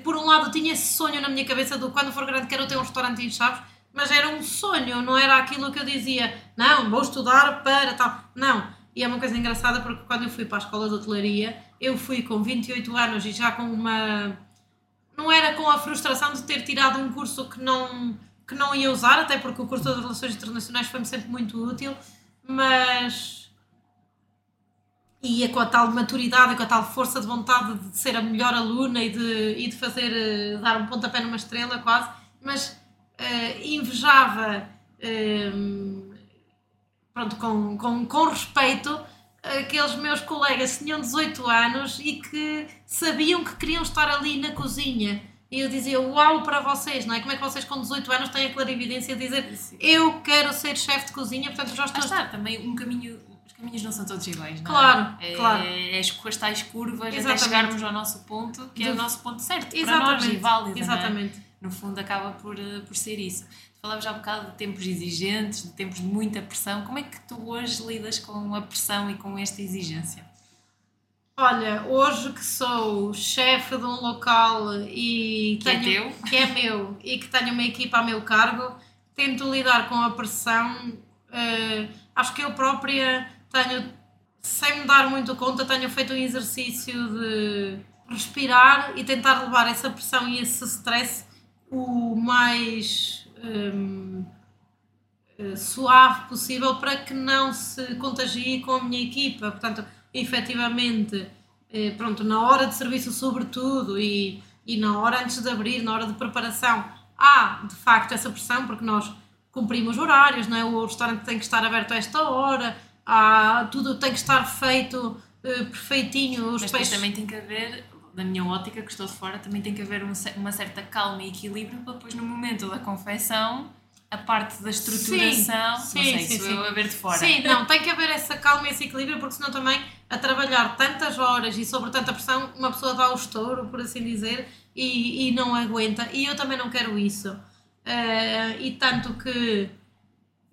por um lado tinha esse sonho na minha cabeça do quando for grande quero ter um restaurante em Chaves, mas era um sonho, não era aquilo que eu dizia, não, vou estudar para tal, não. E é uma coisa engraçada porque quando eu fui para a escola de hotelaria, eu fui com 28 anos e já com uma não era com a frustração de ter tirado um curso que não, que não ia usar, até porque o curso de Relações Internacionais foi-me sempre muito útil, mas ia com a tal maturidade, com a tal força de vontade de ser a melhor aluna e de, e de fazer, eh, dar um pontapé numa estrela quase, mas uh, invejava, um, pronto, com, com, com respeito, aqueles meus colegas que tinham 18 anos e que sabiam que queriam estar ali na cozinha. E eu dizia, uau para vocês, não é? Como é que vocês com 18 anos têm a clarividência de dizer Sim. eu quero ser chefe de cozinha, portanto já estou... Ah, está, também um caminho caminhos não são todos iguais, não é? Claro, é? claro. É, é as tais curvas Exatamente. até chegarmos ao nosso ponto, que é o nosso ponto certo, Exatamente. para nós e válido. É? Exatamente. É? No fundo, acaba por, eh, por ser isso. Falavas já um bocado de tempos exigentes, de tempos de muita pressão. Como é que tu hoje lidas com a pressão e com esta exigência? Olha, hoje que sou chefe de um local e que é tenho, é teu, que é meu e que tenho uma equipa a meu cargo, tento lidar com a pressão. Uh, acho que eu própria tenho, sem me dar muito conta, tenho feito um exercício de respirar e tentar levar essa pressão e esse stress o mais um, eh, suave possível para que não se contagie com a minha equipa. Portanto, efetivamente, eh, pronto, na hora de serviço, sobretudo, e, e na hora antes de abrir, na hora de preparação, há de facto essa pressão, porque nós cumprimos horários, não é? o restaurante tem que estar aberto a esta hora, há, tudo tem que estar feito uh, perfeitinho. Os Mas peixes... também tem que haver, da minha ótica, que estou de fora, também tem que haver um, uma certa calma e equilíbrio para depois no momento da confecção a parte da estruturação, sim, não sei, sim, sim. eu a ver de fora. Sim, não, tem que haver essa calma e esse equilíbrio, porque senão também a trabalhar tantas horas e sobre tanta pressão, uma pessoa dá o estouro, por assim dizer, e, e não aguenta. E eu também não quero isso. Uh, e tanto que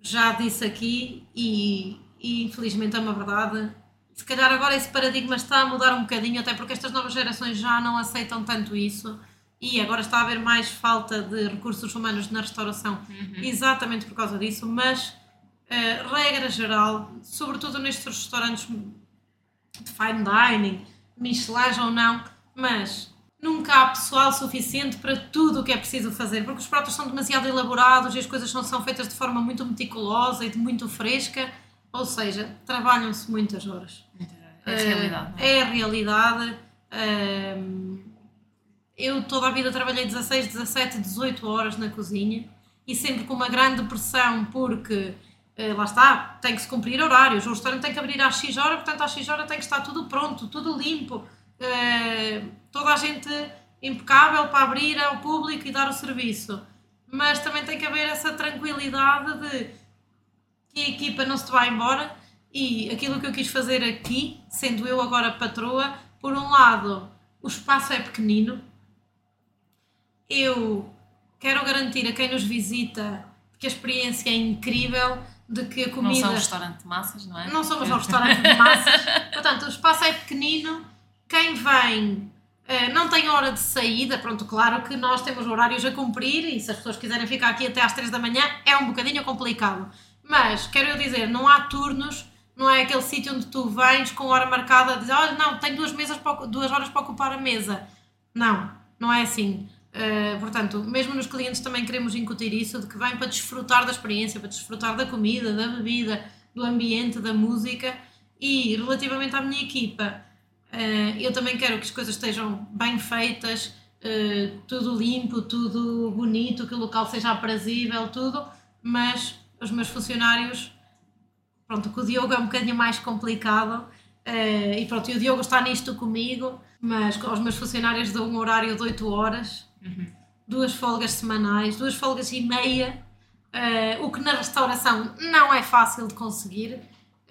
já disse aqui, e e infelizmente é uma verdade. Se calhar agora esse paradigma está a mudar um bocadinho, até porque estas novas gerações já não aceitam tanto isso e agora está a haver mais falta de recursos humanos na restauração, uhum. exatamente por causa disso. Mas, uh, regra geral, sobretudo nestes restaurantes de fine dining, Michelin ou não, mas nunca há pessoal suficiente para tudo o que é preciso fazer, porque os pratos são demasiado elaborados e as coisas não são feitas de forma muito meticulosa e de muito fresca ou seja, trabalham-se muitas horas. É a realidade. É? é a realidade. Eu toda a vida trabalhei 16, 17, 18 horas na cozinha e sempre com uma grande pressão porque eh, lá está, tem que se cumprir horários, o restaurante tem que abrir às X horas, portanto às X horas tem que estar tudo pronto, tudo limpo, eh, toda a gente impecável para abrir ao público e dar o serviço. Mas também tem que haver essa tranquilidade de que a equipa não se vai embora. E aquilo que eu quis fazer aqui, sendo eu agora patroa, por um lado, o espaço é pequenino, eu quero garantir a quem nos visita que a experiência é incrível, de que a comida... Não são um restaurante de massas, não é? Não somos um restaurante de massas, (laughs) portanto o espaço é pequenino, quem vem Uh, não tem hora de saída, pronto, claro que nós temos horários a cumprir e se as pessoas quiserem ficar aqui até às 3 da manhã é um bocadinho complicado. Mas, quero eu dizer, não há turnos, não é aquele sítio onde tu vens com hora marcada a dizer, olha, não, tenho duas, mesas para, duas horas para ocupar a mesa. Não, não é assim. Uh, portanto, mesmo nos clientes também queremos incutir isso, de que vêm para desfrutar da experiência, para desfrutar da comida, da bebida, do ambiente, da música. E relativamente à minha equipa, uh, eu também quero que as coisas estejam bem feitas, uh, tudo limpo, tudo bonito, que o local seja aprazível, tudo, mas os meus funcionários, pronto, com o Diogo é um bocadinho mais complicado uh, e pronto, e o Diogo está nisto comigo, mas aos meus funcionários dou um horário de 8 horas, uhum. duas folgas semanais, duas folgas e meia, uh, o que na restauração não é fácil de conseguir.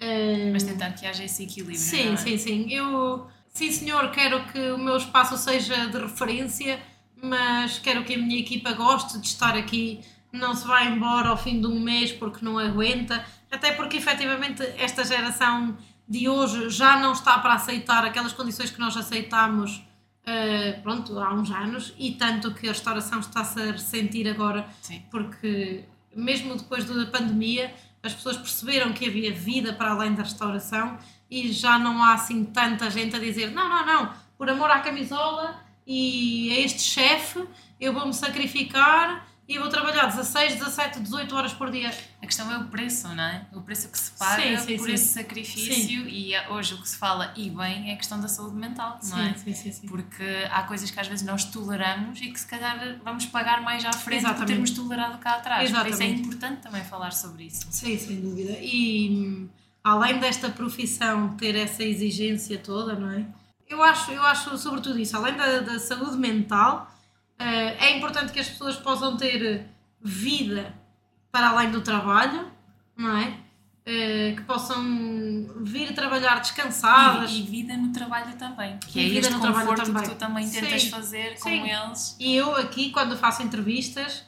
Uh, mas tentar que haja esse equilíbrio. Sim, é? sim, sim. Eu, sim, senhor, quero que o meu espaço seja de referência, mas quero que a minha equipa goste de estar aqui não se vai embora ao fim de um mês porque não aguenta, até porque efetivamente esta geração de hoje já não está para aceitar aquelas condições que nós aceitámos uh, pronto, há uns anos e tanto que a restauração está-se a ressentir agora Sim. porque mesmo depois da pandemia as pessoas perceberam que havia vida para além da restauração e já não há assim tanta gente a dizer não, não, não, por amor à camisola e a este chefe eu vou-me sacrificar e vou trabalhar 16, 17, 18 horas por dia. A questão é o preço, não é? O preço que se paga Sim, sim, por sim. esse sacrifício e é- hoje o que se fala e bem é a questão da saúde mental, não é? sim, sim, sim. Porque há coisas que às vezes nós toleramos e que se calhar vamos pagar mais à frente por Exatamente. termos tolerado cá atrás. Por isso é Exatamente. importante também falar sobre isso. Sim, sem dúvida. E além desta profissão ter essa exigência toda, não é? Eu acho, eu acho sobretudo isso, além da, da saúde mental, eh, é importante que as pessoas possam ter vida para além do trabalho, não é? Eh, que possam vir trabalhar descansadas. E, e vida no trabalho também. Que E é vida no trabalho também. que tu também tentas Sim, fazer com sim. eles. E eu aqui, quando faço entrevistas,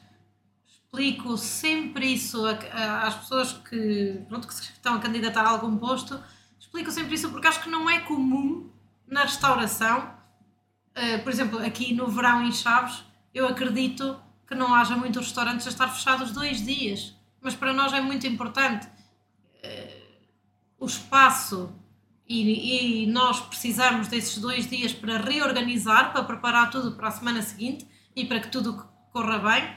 explico sempre isso a- a- às pessoas que, pronto, que estão a candidatar a algum posto, explico sempre isso porque acho que não é comum na restauração, eh, por exemplo, aqui no verão em Chaves, eu acredito que não haja muitos restaurantes a estar fechados dois dias, mas para nós é muito importante eh, o espaço e, e nós precisamos desses dois dias para reorganizar, para preparar tudo para a semana seguinte e para que tudo corra bem,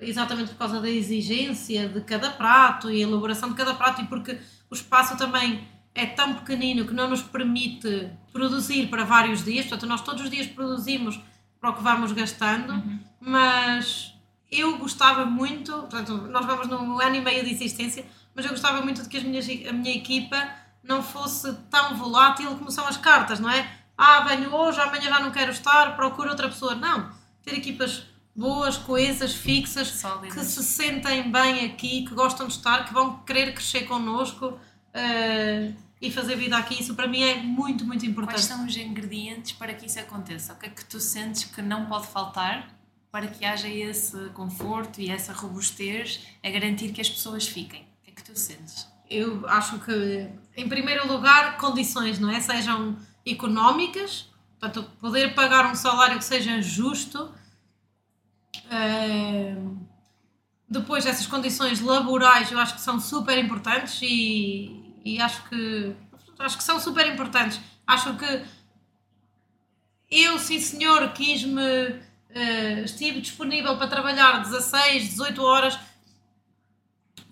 exatamente por causa da exigência de cada prato e a elaboração de cada prato e porque o espaço também é tão pequenino que não nos permite produzir para vários dias, portanto nós todos os dias produzimos para o que vamos gastando, mas eu gostava muito, portanto nós vamos num ano e meio de existência, mas eu gostava muito de que as minhas, a minha equipa não fosse tão volátil como são as cartas, não é? Ah, venho hoje, amanhã já não quero estar, procuro outra pessoa. Não. Ter equipas boas, coesas, fixas, Sólidas. que se sentem bem aqui, que gostam de estar, que vão querer crescer connosco eh, e fazer vida aqui. Isso para mim é muito, muito Quais importante. são os ingredientes para que isso aconteça? O que é que tu sentes que não pode faltar para que haja esse conforto e essa robustez a garantir que as pessoas fiquem? O que é que tu sentes? Eu acho que, em primeiro lugar, condições, não é? Sejam económicas, portanto, poder pagar um salário que seja justo. Eh, depois, essas condições laborais eu acho que são super importantes e, e acho que acho que são super importantes. Acho que eu, sim senhor, quis-me, eh, estive disponível para trabalhar 16, 18 horas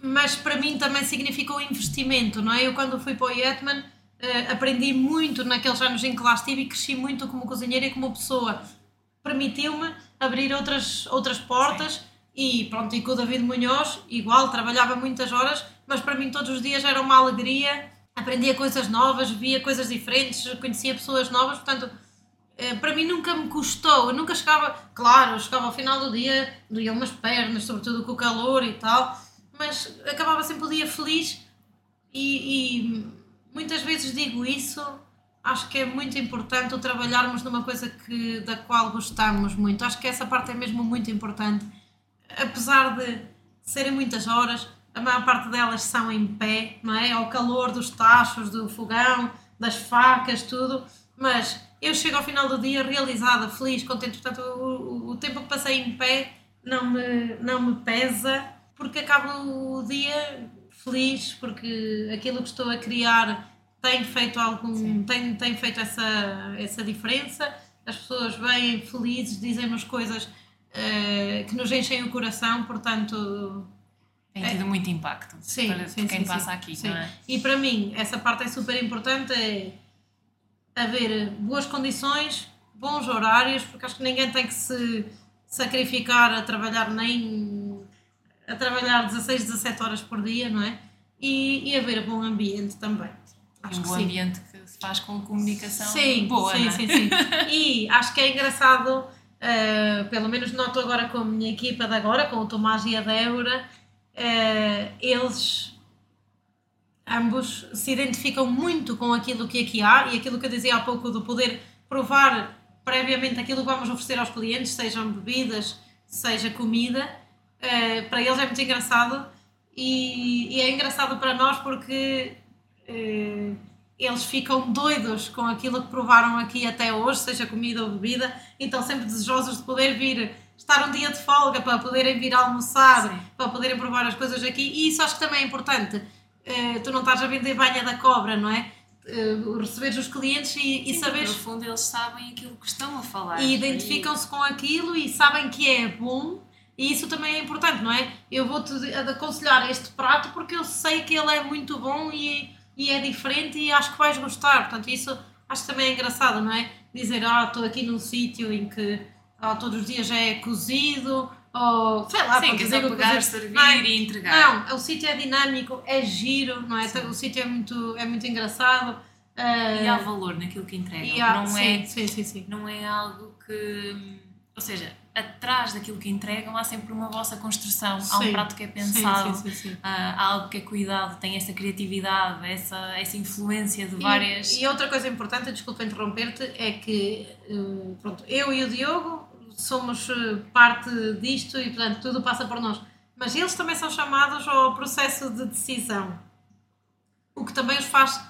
mas para mim também significa um investimento, não é? Eu quando fui para o Yetman eh, aprendi muito naqueles anos em que lá estive e cresci muito como cozinheira e como pessoa. Permitiu-me abrir outras, outras portas e pronto, e com o David Munhoz, igual, trabalhava muitas horas, mas para mim todos os dias era uma alegria, aprendia coisas novas, via coisas diferentes, conhecia pessoas novas, portanto eh, para mim nunca me custou, eu nunca chegava, claro, chegava ao final do dia, doíam-me as pernas, sobretudo com o calor e tal, mas acabava sempre o dia feliz. E, e muitas vezes digo isso, acho que é muito importante o trabalharmos numa coisa que, da qual gostamos muito, acho que essa parte é mesmo muito importante, apesar de serem muitas horas, a maior parte delas são em pé, não é? Ao calor dos tachos, do fogão, das facas, tudo, mas eu chego ao final do dia realizada, feliz, contente, portanto o, o- tempo que passei em pé não me, não me pesa, porque acabo o dia feliz, porque aquilo que estou a criar tem feito algum, tem, tem feito essa, essa diferença, as pessoas vêm felizes, dizem-nos coisas eh, que nos enchem o coração, portanto Tem tido muito impacto É. Sim, para sim, quem sim, passa aqui, sim. não é? E para mim, essa parte é super importante, é haver boas condições, bons horários, porque acho que ninguém tem que se sacrificar a trabalhar nem a trabalhar 16, 17 horas por dia, não é? E, e haver bom ambiente também. Acho um bom ambiente que se faz com comunicação Sim, boa, sim, é? sim, sim. (laughs) E acho que é engraçado, eh, pelo menos noto agora com a minha equipa de agora, com o Tomás e a Débora, eh, eles ambos se identificam muito com aquilo que aqui há e aquilo que eu dizia há pouco do poder provar previamente aquilo que vamos oferecer aos clientes, sejam bebidas, seja comida, eh, para eles é muito engraçado e, e é engraçado para nós porque eh, eles ficam doidos com aquilo que provaram aqui até hoje, seja comida ou bebida, e estão sempre desejosos de poder vir estar um dia de folga para poderem vir almoçar, Sim. para poderem provar as coisas aqui, e isso acho que também é importante. Eh, tu não estás a vender banha da cobra, não é? Eh, receberes os clientes e, e Sim, saberes No fundo, eles sabem aquilo que estão a falar. e identificam-se com aquilo e sabem que é bom E isso também é importante, não é? Eu vou-te aconselhar este prato porque eu sei que ele é muito bom e, e é diferente e acho que vais gostar. Portanto, isso acho também é engraçado, não é? Dizer, ah, estou aqui num sítio em que ah, todos os dias já é cozido, ou sei lá, Sim, que pegar, cozido. servir não, e entregar. Não, o sítio é dinâmico, é giro, não é? Sim. O sítio é muito, é muito engraçado. Uh, e há valor naquilo que entregam. Há, não, sim, é, sim, sim, sim. não é algo que. Ou seja, atrás daquilo que entregam há sempre uma vossa construção. Sim. Há um prato que é pensado, sim, sim, há algo que é cuidado, tem essa criatividade, essa, essa influência de várias. E, e outra coisa importante, desculpa interromper-te, é que uh, pronto, eu e o Diogo somos eh, parte disto e portanto tudo passa por nós. Mas eles também são chamados ao processo de decisão, o que também os faz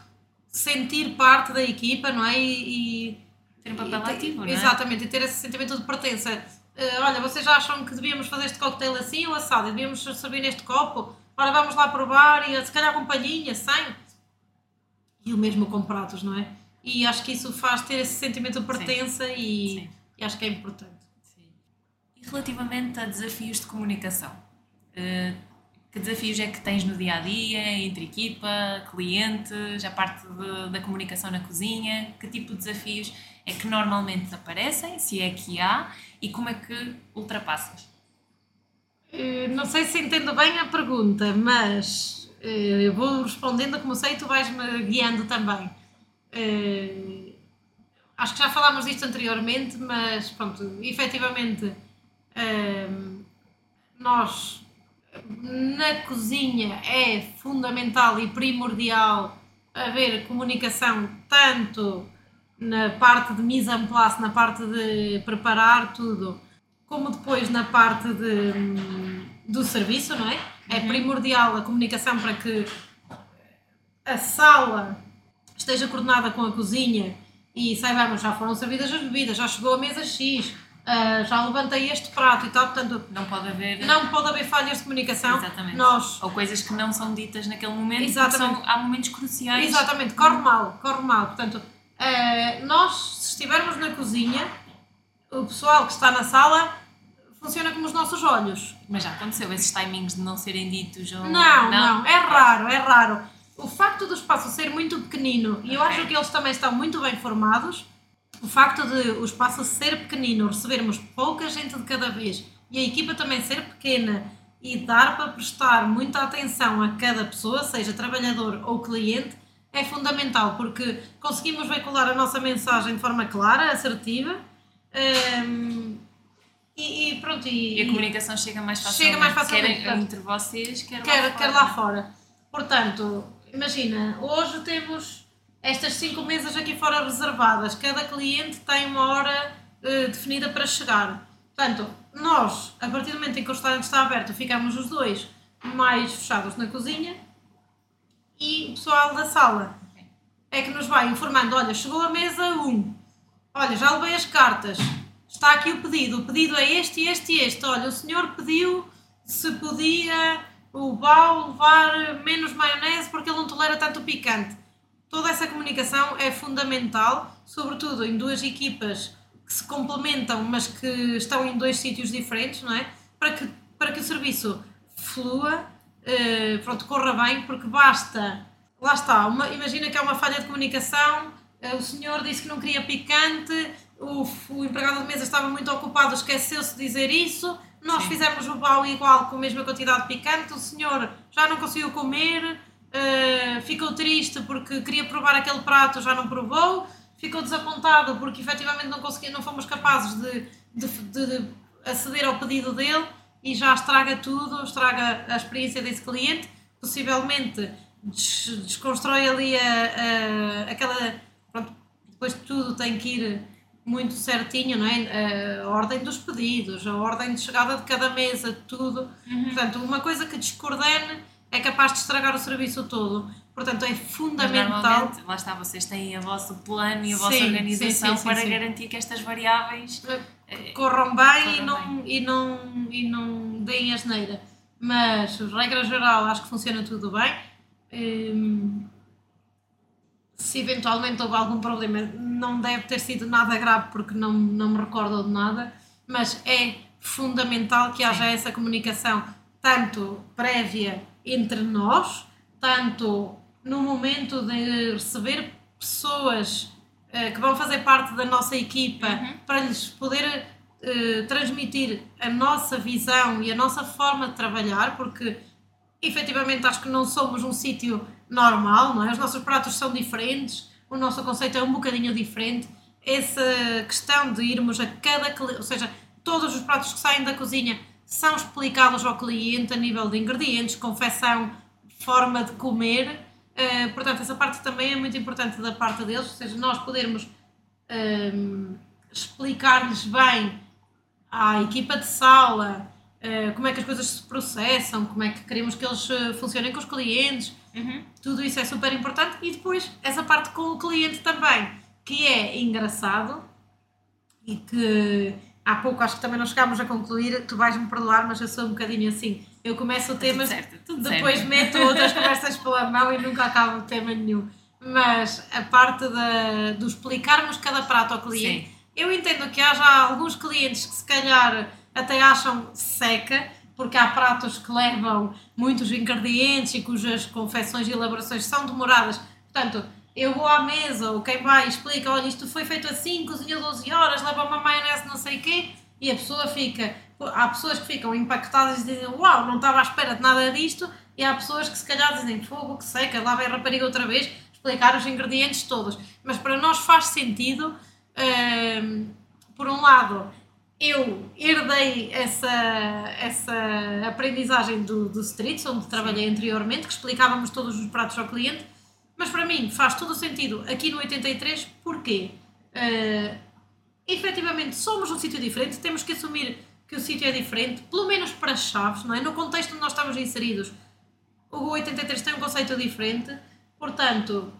sentir parte da equipa, não é? E, e ter um papel e, ativo, não é? Exatamente, e ter esse sentimento de pertença. Uh, olha, vocês acham que devíamos fazer este coquetel assim ou assado? Devíamos servir neste copo? Ora, vamos lá provar e se calhar com palhinha, sem. E o mesmo com pratos, não é? E acho que isso faz ter esse sentimento de pertença Sim. E, Sim. e acho que é importante. E relativamente a desafios de comunicação, uh, que desafios é que tens no dia a dia, entre equipa, clientes, a parte de, da comunicação na cozinha? Que tipo de desafios é que normalmente aparecem, se é que há, e como é que ultrapassas? Eh, não sei se entendo bem a pergunta, mas eh, eu vou respondendo como sei, tu vais-me guiando também. Eh, acho que já falámos disto anteriormente, mas pronto, efetivamente nós na cozinha é fundamental e primordial haver comunicação tanto na parte de mise en place, na parte de preparar tudo, como depois na parte de, do serviço, não é? É uhum. primordial a comunicação para que a sala esteja coordenada com a cozinha e saibamos, já foram servidas as bebidas, já chegou a mesa X, Uh, já levantei este prato e tal, portanto não pode haver não pode haver falhas de comunicação. Exatamente. Nós ou coisas que não são ditas naquele momento exatamente são, há momentos cruciais. Exatamente corre mal corre mal. Portanto uh, nós se estivermos na cozinha o pessoal que está na sala funciona como os nossos olhos. Mas já aconteceu esses timings de não serem ditos ou... não, não? não é raro é raro. O facto do espaço ser muito pequenino okay. e eu acho que eles também estão muito bem formados o facto de o espaço ser pequenino, recebermos pouca gente de cada vez e a equipa também ser pequena e dar para prestar muita atenção a cada pessoa, seja trabalhador ou cliente, é fundamental porque conseguimos veicular a nossa mensagem de forma clara, assertiva. Um, e, e, pronto, e, e, a comunicação chega mais facilmente. Chega mais facilmente. Quer entre vocês, quer, quer, lá, quer fora. lá fora. Portanto, imagina, hoje temos estas cinco mesas aqui fora reservadas. Cada cliente tem uma hora uh, definida para chegar. Portanto, nós, a partir do momento em que o restaurante está aberto, ficamos os dois mais fechados na cozinha e o pessoal da sala é que nos vai informando: olha, chegou a mesa 1, olha, já levei as cartas, está aqui o pedido, o pedido é este, este e este. Olha, o senhor pediu se podia o BAU levar menos maionese porque ele não tolera tanto picante toda essa comunicação é fundamental, sobretudo em duas equipas que se complementam, mas que estão em dois sítios diferentes, não é? Para que, para que o serviço flua, uh, pronto, corra bem, porque basta, lá está, uma, imagina que há uma falha de comunicação, uh, o senhor disse que não queria picante, o, o empregado de mesa estava muito ocupado, esqueceu-se de dizer isso, nós Sim. fizemos o pau igual com a mesma quantidade de picante, o senhor já não conseguiu comer, uh, ficou triste porque queria provar aquele prato, já não provou, ficou desapontado porque efetivamente não, consegui, não fomos capazes de, de, de aceder ao pedido dele e já estraga tudo, estraga a experiência desse cliente, possivelmente desconstrói ali a, a, aquela. Pronto, depois de tudo tem que ir muito certinho, não é? A ordem dos pedidos, a ordem de chegada de cada mesa, tudo. Uhum. Portanto, uma coisa que descoordene é capaz de estragar o serviço todo. Portanto, é fundamental. lá está, vocês têm o vosso plano e a vossa sim, organização sim, sim, para garantir que estas variáveis eh, corram bem, corram e, não, bem. E, não, e não deem asneira. Mas, regra geral, acho que funciona tudo bem. Hum, se eventualmente houve algum problema, não deve ter sido nada grave, porque não, não me recordo de nada, mas é fundamental que haja essa comunicação, tanto prévia entre nós, tanto no momento de receber pessoas uh, que vão fazer parte da nossa equipa, Uhum. para lhes poder uh, transmitir a nossa visão e a nossa forma de trabalhar, porque efetivamente acho que não somos um sítio normal, não é? Os nossos pratos são diferentes, o nosso conceito é um bocadinho diferente. Essa questão de irmos a cada cliente, ou seja, todos os pratos que saem da cozinha são explicados ao cliente a nível de ingredientes, confecção, forma de comer. Eh, portanto, essa parte também é muito importante da parte deles, ou seja, nós podermos ehm, explicar-lhes bem à equipa de sala eh, como é que as coisas se processam, como é que queremos que eles eh, funcionem com os clientes, Uhum. tudo isso é super importante e depois essa parte com o cliente também, que é engraçado e que há pouco acho que também não chegámos a concluir, tu vais-me perdoar, mas eu sou um bocadinho assim. Eu começo o tema, depois certo. meto outras conversas pela mão e nunca acabo o tema nenhum. Mas a parte da, do explicarmos cada prato ao cliente, Sim. eu entendo que haja alguns clientes que se calhar até acham seca, porque há pratos que levam muitos ingredientes e cujas confecções e elaborações são demoradas. Portanto, eu vou à mesa, ou quem vai explica, olha, isto foi feito assim, cozinha 12 horas, leva uma maionese não sei o quê, e a pessoa fica... Há pessoas que ficam impactadas e dizem, uau, não estava à espera de nada disto, e há pessoas que se calhar dizem, fogo, que seca, lá vem a rapariga outra vez, explicar os ingredientes todos. Mas para nós faz sentido, hum, por um lado, eu herdei essa, essa aprendizagem do, do Streets, onde trabalhei anteriormente, que explicávamos todos os pratos ao cliente, mas para mim faz todo o sentido aqui no 83, porque uh, efetivamente somos um sítio diferente, temos que assumir que o sítio é diferente, pelo menos para chaves, não é? No contexto onde nós estamos inseridos, o 83 tem um conceito diferente, portanto,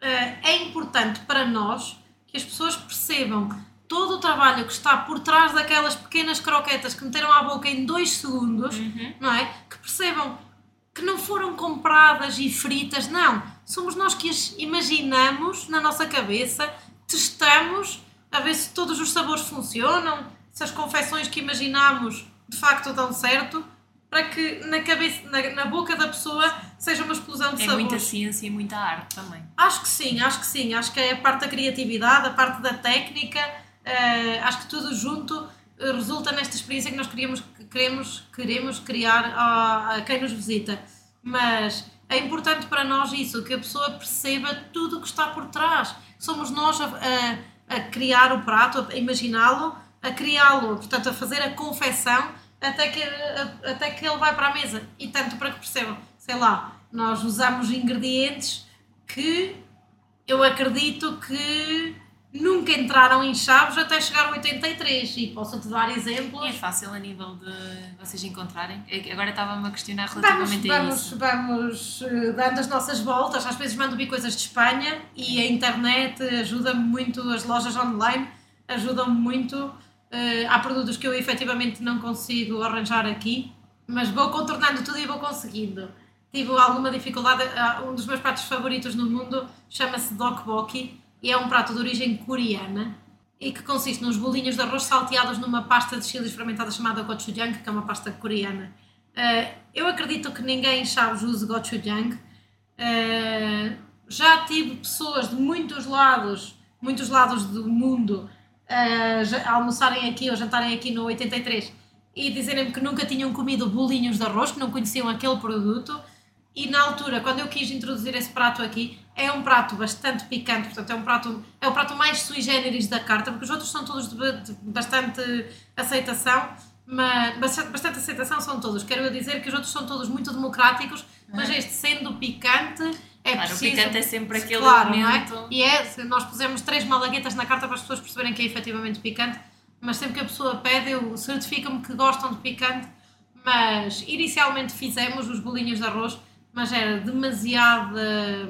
eh, é importante para nós que as pessoas percebam todo o trabalho que está por trás daquelas pequenas croquetas que meteram à boca em dois segundos, não é? Que percebam que não foram compradas e fritas, não. Somos nós que as imaginamos na nossa cabeça, testamos a ver se todos os sabores funcionam, se as confecções que imaginamos de facto dão certo, para que na, cabeça, na, na boca da pessoa seja uma explosão de É sabores. muita ciência e muita arte também. Acho que sim, acho que sim. Acho que é a parte da criatividade, a parte da técnica, eh, acho que tudo junto eh, resulta nesta experiência que nós queríamos, que queremos, queremos criar a, a quem nos visita. Mas é importante para nós isso, que a pessoa perceba tudo o que está por trás. Somos nós a, a, a criar o prato, a imaginá-lo, a criá-lo, portanto, a fazer a confecção até que, a- até que ele vai para a mesa. E tanto para que percebam, sei lá, nós usamos ingredientes que eu acredito que nunca entraram em chaves até chegar ao 83 e posso-te dar E é exemplos. fácil a nível de vocês encontrarem. É Agora estava-me a questionar Vamos, relativamente a vamos, isso. vamos eh, dando as nossas voltas, às vezes mando vir coisas de Espanha e a internet ajuda-me muito, as lojas online ajudam-me muito. Eh, há produtos que eu efetivamente não consigo arranjar aqui, mas vou contornando tudo e vou conseguindo. Tive alguma dificuldade, ah, um dos meus pratos favoritos no mundo chama-se dokboki e é um prato de origem coreana e que consiste nos bolinhos de arroz salteados numa pasta de chiles fermentada chamada gochujang, que é uma pasta coreana. Uh, eu acredito que ninguém em Chaves use gochujang. Uh, já tive pessoas de muitos lados, muitos lados do mundo, uh, almoçarem aqui ou jantarem aqui no 83 e dizerem-me que nunca tinham comido bolinhos de arroz, que não conheciam aquele produto. E na altura, quando eu quis introduzir esse prato aqui, é um prato bastante picante, portanto é um prato, é o prato mais sui generis da carta, porque os outros são todos de, de bastante aceitação, mas bastante, aceitação são todos. Quero eu dizer que os outros são todos muito democráticos, mas este sendo picante é Claro, o preciso... picante é sempre aquele claro, não é? E é, nós pusemos três malaguetas na carta para as pessoas perceberem que é efetivamente picante, mas sempre que a pessoa pede, eu certifico-me que gostam de picante, mas inicialmente fizemos os bolinhos de arroz, mas era demasiada.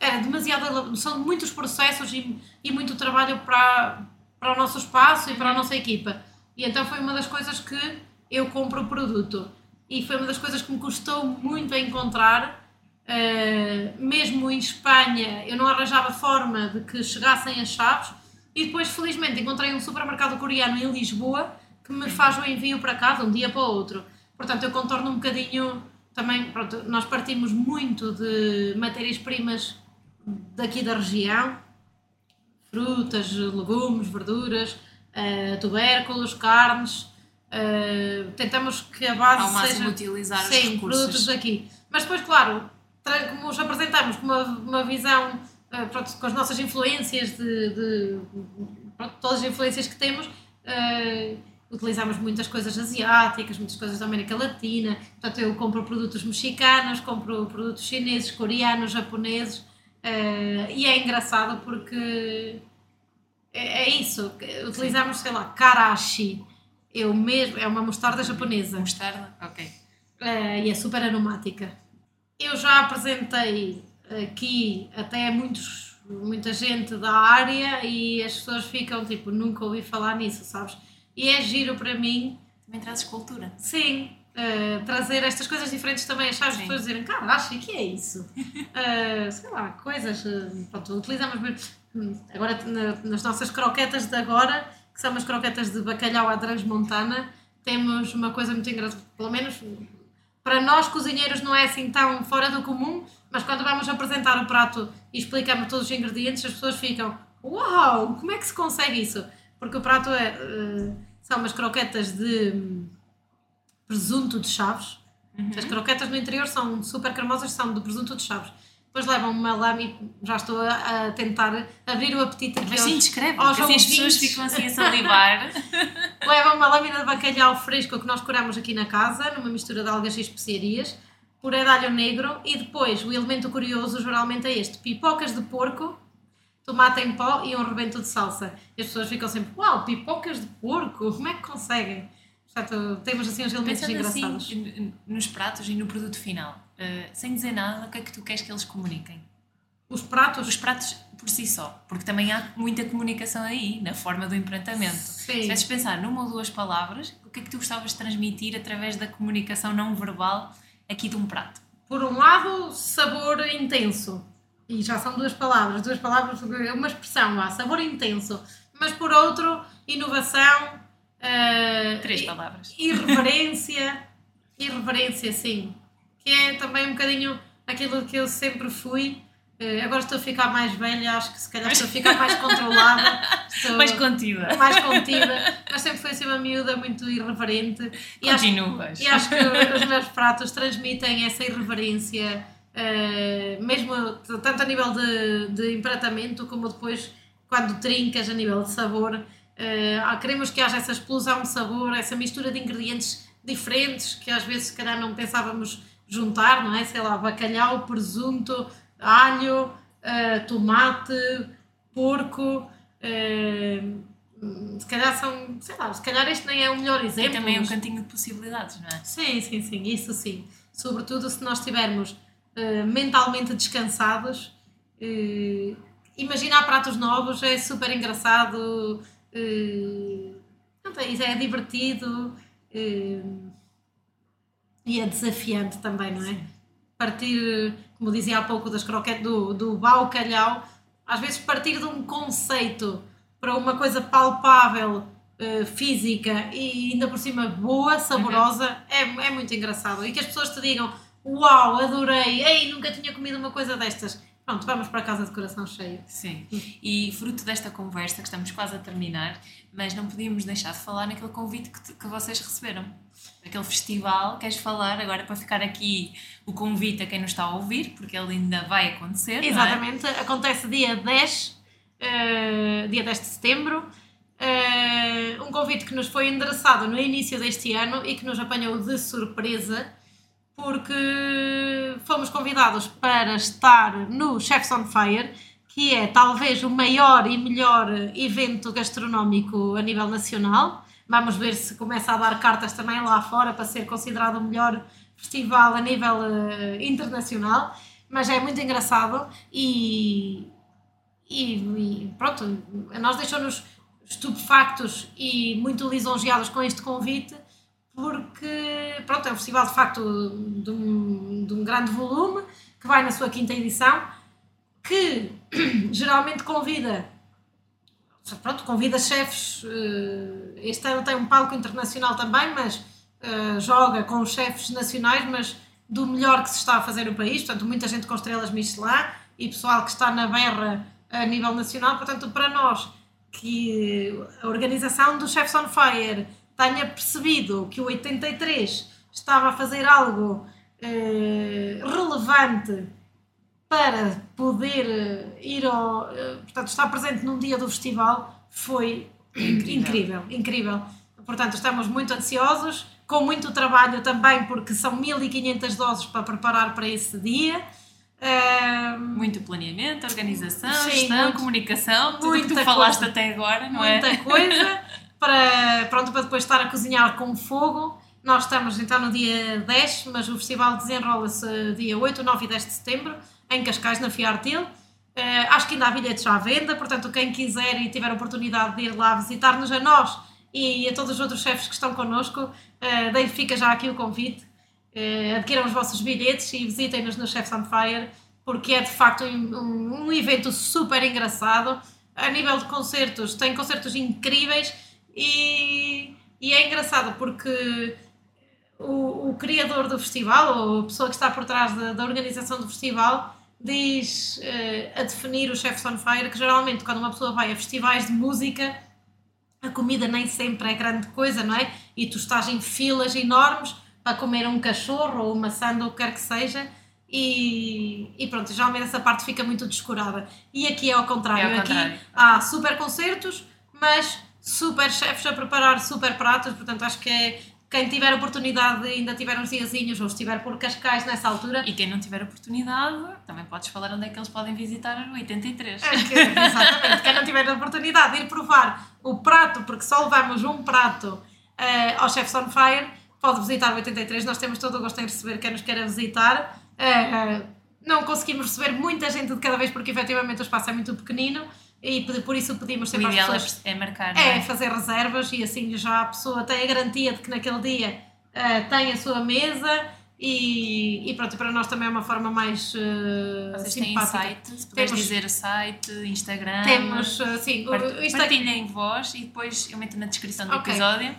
Era demasiada. São muitos processos e, e muito trabalho para, para o nosso espaço e para a nossa equipa. E então foi uma das coisas que eu compro o produto. E foi uma das coisas que me custou muito a encontrar. Uh, mesmo em Espanha, eu não arranjava forma de que chegassem as chaves. E depois, felizmente, encontrei um supermercado coreano em Lisboa que me faz o envio para de um dia para o outro. Portanto, eu contorno um bocadinho também, pronto, nós partimos muito de matérias-primas daqui da região, frutas, legumes, verduras, uh, tubérculos, carnes. Uh, tentamos que a base Ao máximo seja utilizar os sim, recursos. produtos daqui. Mas depois, claro, como os apresentamos com uma, uma visão, uh, pronto, com as nossas influências de, de- pronto, todas as influências que temos, utilizamos muitas coisas asiáticas, muitas coisas da América Latina. Portanto, eu compro produtos mexicanos, compro produtos chineses, coreanos, japoneses. Uh, e é engraçado porque é, é isso. Utilizamos, sei lá, karashi. Eu mesmo, é uma mostarda japonesa. Mostarda? Ok. Eh, e é super aromática. Eu já apresentei aqui até muitos, muita gente da área e as pessoas ficam tipo, nunca ouvi falar nisso, sabes? E é giro para mim, Também trazes cultura. sim, eh, trazer estas coisas diferentes também, sabes? As Sim. pessoas dizerem, cara, acho que é isso. (laughs) Eh, sei lá, coisas, eh, pronto, utilizamos mesmo. Hum, Agora, na- nas nossas croquetas de agora, que são as croquetas de bacalhau à transmontana, temos uma coisa muito engraçada, pelo menos para nós cozinheiros não é assim tão fora do comum, mas quando vamos apresentar o prato e explicamos todos os ingredientes, as pessoas ficam Uau, como é que se consegue isso? Porque o prato é, são umas croquetas de hum, presunto de chaves. As croquetas no interior são super cremosas, são de presunto de chaves. Depois levam uma lame, já estou a, a tentar abrir o apetite aqui Mas sim, descreve, aos assim as pessoas ficam assim a salivar. (laughs) Leva uma lâmina de bacalhau fresco que nós curamos aqui na casa, numa mistura de algas e especiarias, puré de alho negro e depois o elemento curioso geralmente é este: pipocas de porco, tomate em pó e um rebento de salsa. E as pessoas ficam sempre: Uau, pipocas de porco, como é que conseguem? Portanto, temos assim uns elementos Pensando engraçados. assim nos pratos e no produto final, eh, sem dizer nada, o que é que tu queres que eles comuniquem? Os pratos, Os pratos por si só, porque também há muita comunicação aí, na forma do empratamento. Se sim, tivesses pensar numa ou duas palavras, o que é que tu gostavas de transmitir através da comunicação não verbal aqui de um prato? por um lado, sabor intenso. E já são duas palavras, duas palavras, uma expressão lá, sabor intenso. Mas por outro, inovação. Eh, Três palavras. Irreverência, (laughs) irreverência, sim. Que é também um bocadinho aquilo que eu sempre fui. Eh, agora estou a ficar mais velha, acho que se calhar estou a ficar mais (laughs) controlada. Estou Mais contida. mais contida, mas sempre fui assim uma miúda muito irreverente. E acho, Continuas. e acho que os meus pratos transmitem essa irreverência, eh, mesmo tanto a nível de, de empratamento como depois quando trincas a nível de sabor. Eh, ah, queremos que haja essa explosão de sabor, essa mistura de ingredientes diferentes que às vezes se calhar não pensávamos juntar, não é? Sei lá, bacalhau, presunto, alho, eh, tomate, porco. eh, se calhar são, sei lá, se calhar este nem é o melhor E exemplo. também é um cantinho de possibilidades, não é? Sim, sim, sim, isso sim. Sobretudo se nós estivermos eh, mentalmente descansados. eh, imaginar pratos novos é super engraçado, eh, pronto, é isso, é divertido eh, e é desafiante também, não é? Partir, como dizia há pouco, das croquetes do, do bacalhau, às vezes partir de um conceito para uma coisa palpável, eh, física e ainda por cima boa, saborosa, é, é muito engraçado. E que as pessoas te digam: Uau, adorei, ei, nunca tinha comido uma coisa destas. Pronto, vamos para casa de coração cheio. Sim. E fruto desta conversa, que estamos quase a terminar, mas não podíamos deixar de falar naquele convite que, que vocês receberam. Aquele festival, queres falar agora para ficar aqui o convite a quem nos está a ouvir, porque ele ainda vai acontecer. é? Exatamente, acontece dia 10, eh, dia 10 de setembro. Eh, um convite que nos foi endereçado no início deste ano e que nos apanhou de surpresa, porque fomos convidados para estar no Chefs on Fire, que é talvez o maior e melhor evento gastronómico a nível nacional. Vamos ver se começa a dar cartas também lá fora para ser considerado o melhor festival a nível eh, internacional. Mas é muito engraçado e, e, e pronto, nós deixou-nos estupefactos e muito lisonjeados com este convite, porque pronto, é um festival de facto de um, de um grande volume, que vai na sua quinta edição, que (clears throat) geralmente convida pronto, convida chefes. Uh, este ano tem um palco internacional também, mas uh, joga com chefes nacionais, mas do melhor que se está a fazer no país. Portanto, muita gente com estrelas Michelin e pessoal que está na berra a nível nacional. Portanto, para nós, que a organização do Chefs on Fire tenha percebido que o 83 estava a fazer algo uh, relevante para poder ir ao. portanto, estar presente num dia do festival foi incrível. incrível, incrível. Portanto, estamos muito ansiosos, com muito trabalho também, porque são 1500 doses para preparar para esse dia. Um, muito planeamento, organização, sim, gestão, muito, comunicação, tudo que tu falaste coisa, até agora, não muita é? Muita coisa (laughs) para, pronto, para depois estar a cozinhar com fogo. Nós estamos então no dia 10, mas o festival desenrola-se dia 8, 9 e 10 de setembro, em Cascais, na Fiartil. Uh, acho que ainda há bilhetes à venda, portanto, quem quiser e tiver a oportunidade de ir lá visitar-nos a nós e a todos os outros chefes que estão connosco, uh, daí fica já aqui o convite. Uh, adquiram os vossos bilhetes e visitem-nos no Chefs on Fire, porque é de facto um, um, evento super engraçado. A nível de concertos, tem concertos incríveis e, e é engraçado porque o, o, criador do festival, ou a pessoa que está por trás da, da organização do festival, diz uh, a definir o Chefs on Fire que geralmente quando uma pessoa vai a festivais de música a comida nem sempre é grande coisa, não é? E tu estás em filas enormes para comer um cachorro ou uma sanda ou o que quer que seja e, e pronto, geralmente essa parte fica muito descurada. E aqui é ao contrário, é ao contrário. aqui há super concertos, mas super chefes a preparar super pratos, portanto acho que é quem tiver oportunidade ainda tiver uns diazinhos ou estiver por Cascais nessa altura. E quem não tiver oportunidade, também podes falar onde é que eles podem visitar no 83. É que, exatamente, quem não tiver oportunidade de ir provar o prato, porque só levamos um prato uh, ao Chefs on Fire, pode visitar o 83. Nós temos todo o gosto em receber quem nos queira visitar. Uh, não conseguimos receber muita gente de cada vez porque efetivamente o espaço é muito pequenino e por isso pedimos sempre o ideal às pessoas é marcar é, é, fazer reservas e assim já a pessoa tem a garantia de que naquele dia uh, tem a sua mesa e, e pronto, para nós também é uma forma mais uh, Vocês simpática. têm site, se puderes dizer o site, Instagram. Temos, uh, sim, part o Insta... partilhem vós e depois eu meto na descrição do okay. episódio.